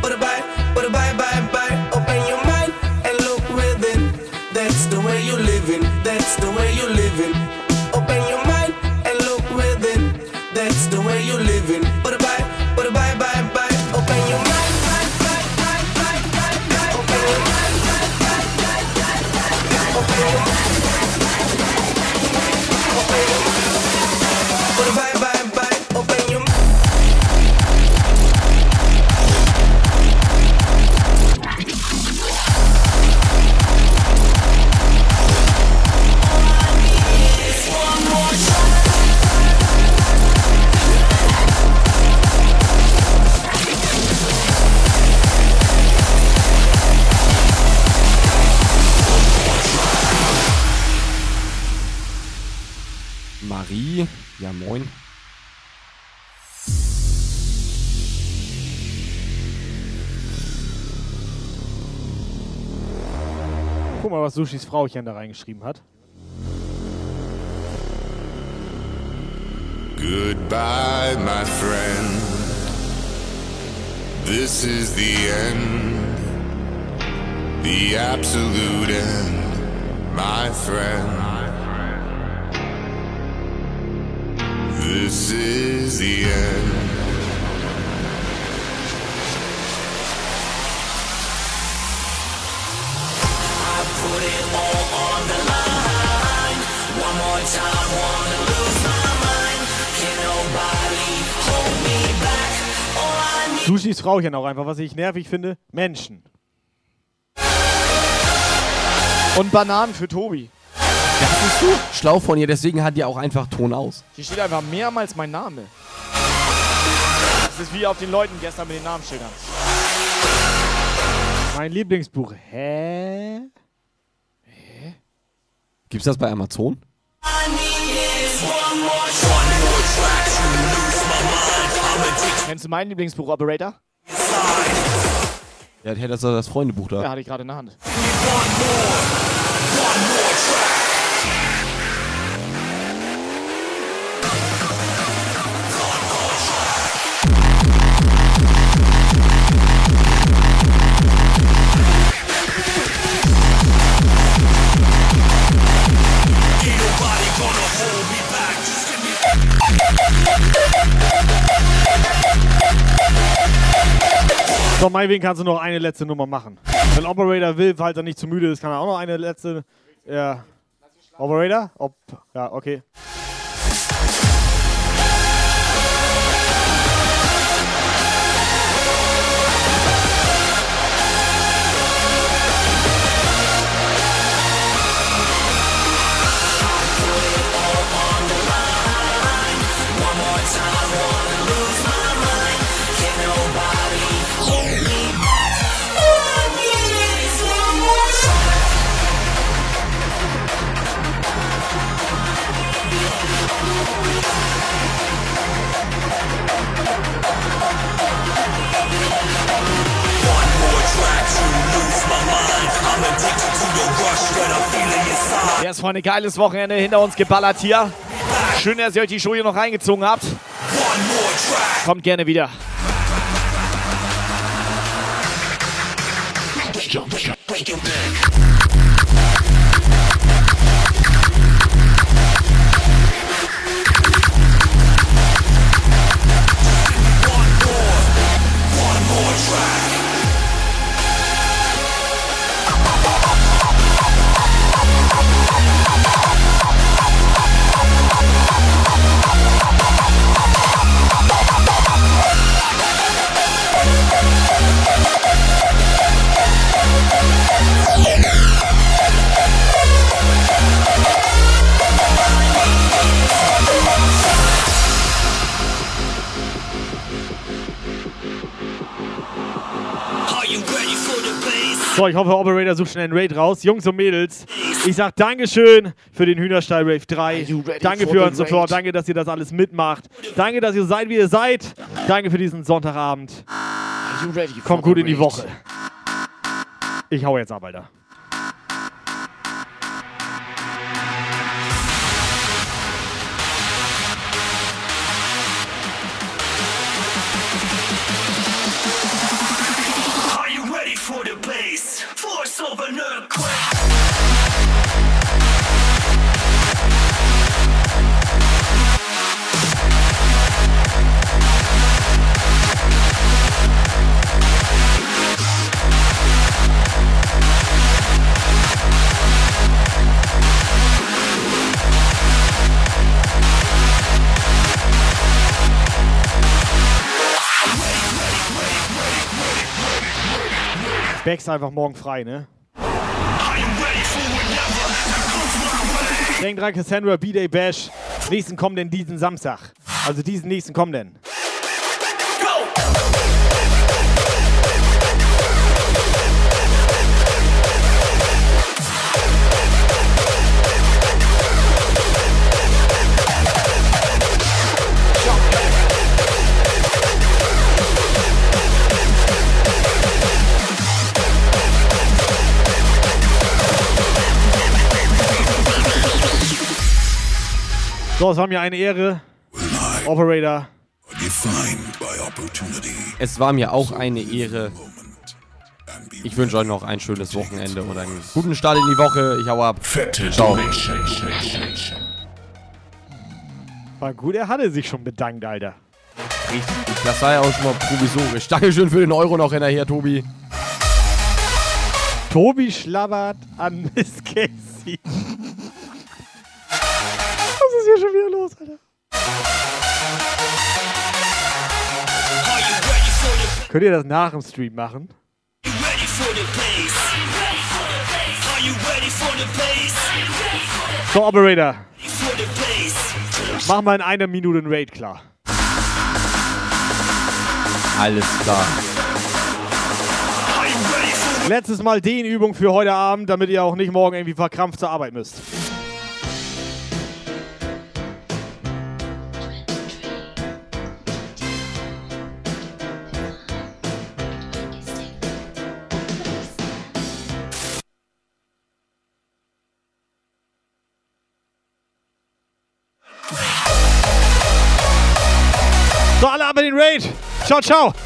Speaker 4: Ja moin.
Speaker 3: Guck mal, was Sushis Frauchen da reingeschrieben hat.
Speaker 9: Goodbye, my friend. This is the end, the absolute end, my friend. This is the end.
Speaker 37: I put it all on the line. One more time, wanna lose my mind. Can nobody hold me back? All I need.
Speaker 3: Sushis Frauchen auch einfach, was ich nervig finde. Menschen.
Speaker 5: Und Bananen für Tobi.
Speaker 4: Das ist so schlau von ihr, deswegen hat die auch einfach Ton aus.
Speaker 5: Hier steht einfach mehrmals mein Name. Das ist wie auf den Leuten gestern mit den Namensschildern.
Speaker 3: Mein Lieblingsbuch. Hä?
Speaker 4: Gibt's das bei Amazon?
Speaker 5: Kennst du mein Lieblingsbuch, Operator?
Speaker 4: Ja, der hat das, das Freundebuch da.
Speaker 5: Ja, hatte ich gerade in der Hand.
Speaker 3: So, meinetwegen kannst du noch eine letzte Nummer machen. Wenn Operator will, falls er nicht zu müde ist, kann er auch noch eine letzte. Ja. Operator? Ob, ja, okay.
Speaker 5: Voll ein geiles Wochenende hinter uns geballert hier. Schön, dass ihr euch die Show hier noch reingezogen habt. Kommt gerne wieder.
Speaker 37: Yeah.
Speaker 3: So, ich hoffe, Operator sucht schnell einen Raid raus. Jungs und Mädels, ich sag Dankeschön für den Hühnerstall Rave 3. Danke für euren Support. Danke, dass ihr das alles mitmacht. Danke, dass ihr so seid, wie ihr seid. Danke für diesen Sonntagabend. Kommt gut in die? Woche. Ich hau jetzt ab, Alter.
Speaker 40: For the bass? Force of an earthquake.
Speaker 3: Becks einfach morgen frei, ne? Denk dran, Cassandra B-Day Bash. Nächsten kommenden diesen Samstag. Also diesen nächsten kommenden. So, es war mir eine Ehre. Operator.
Speaker 4: Es war mir auch eine Ehre. Ich wünsche euch noch ein schönes Wochenende und einen guten Start in die Woche. Ich hau ab. Ciao.
Speaker 3: War gut, er hatte sich schon bedankt, Alter.
Speaker 4: Richtig. Das war ja auch schon mal provisorisch. Dankeschön für den Euro noch hinterher, Tobi.
Speaker 3: Tobi schlabbert an (laughs) Miss Casey. Ist hier schon wieder los, Alter? Könnt ihr das nach dem Stream machen? So, Operator. Mach mal in einer Minute einen Raid klar.
Speaker 4: Alles klar.
Speaker 3: Letztes Mal Dehnübung für heute Abend, damit ihr auch nicht morgen irgendwie verkrampft zur Arbeit müsst. Raid. Ciao, ciao.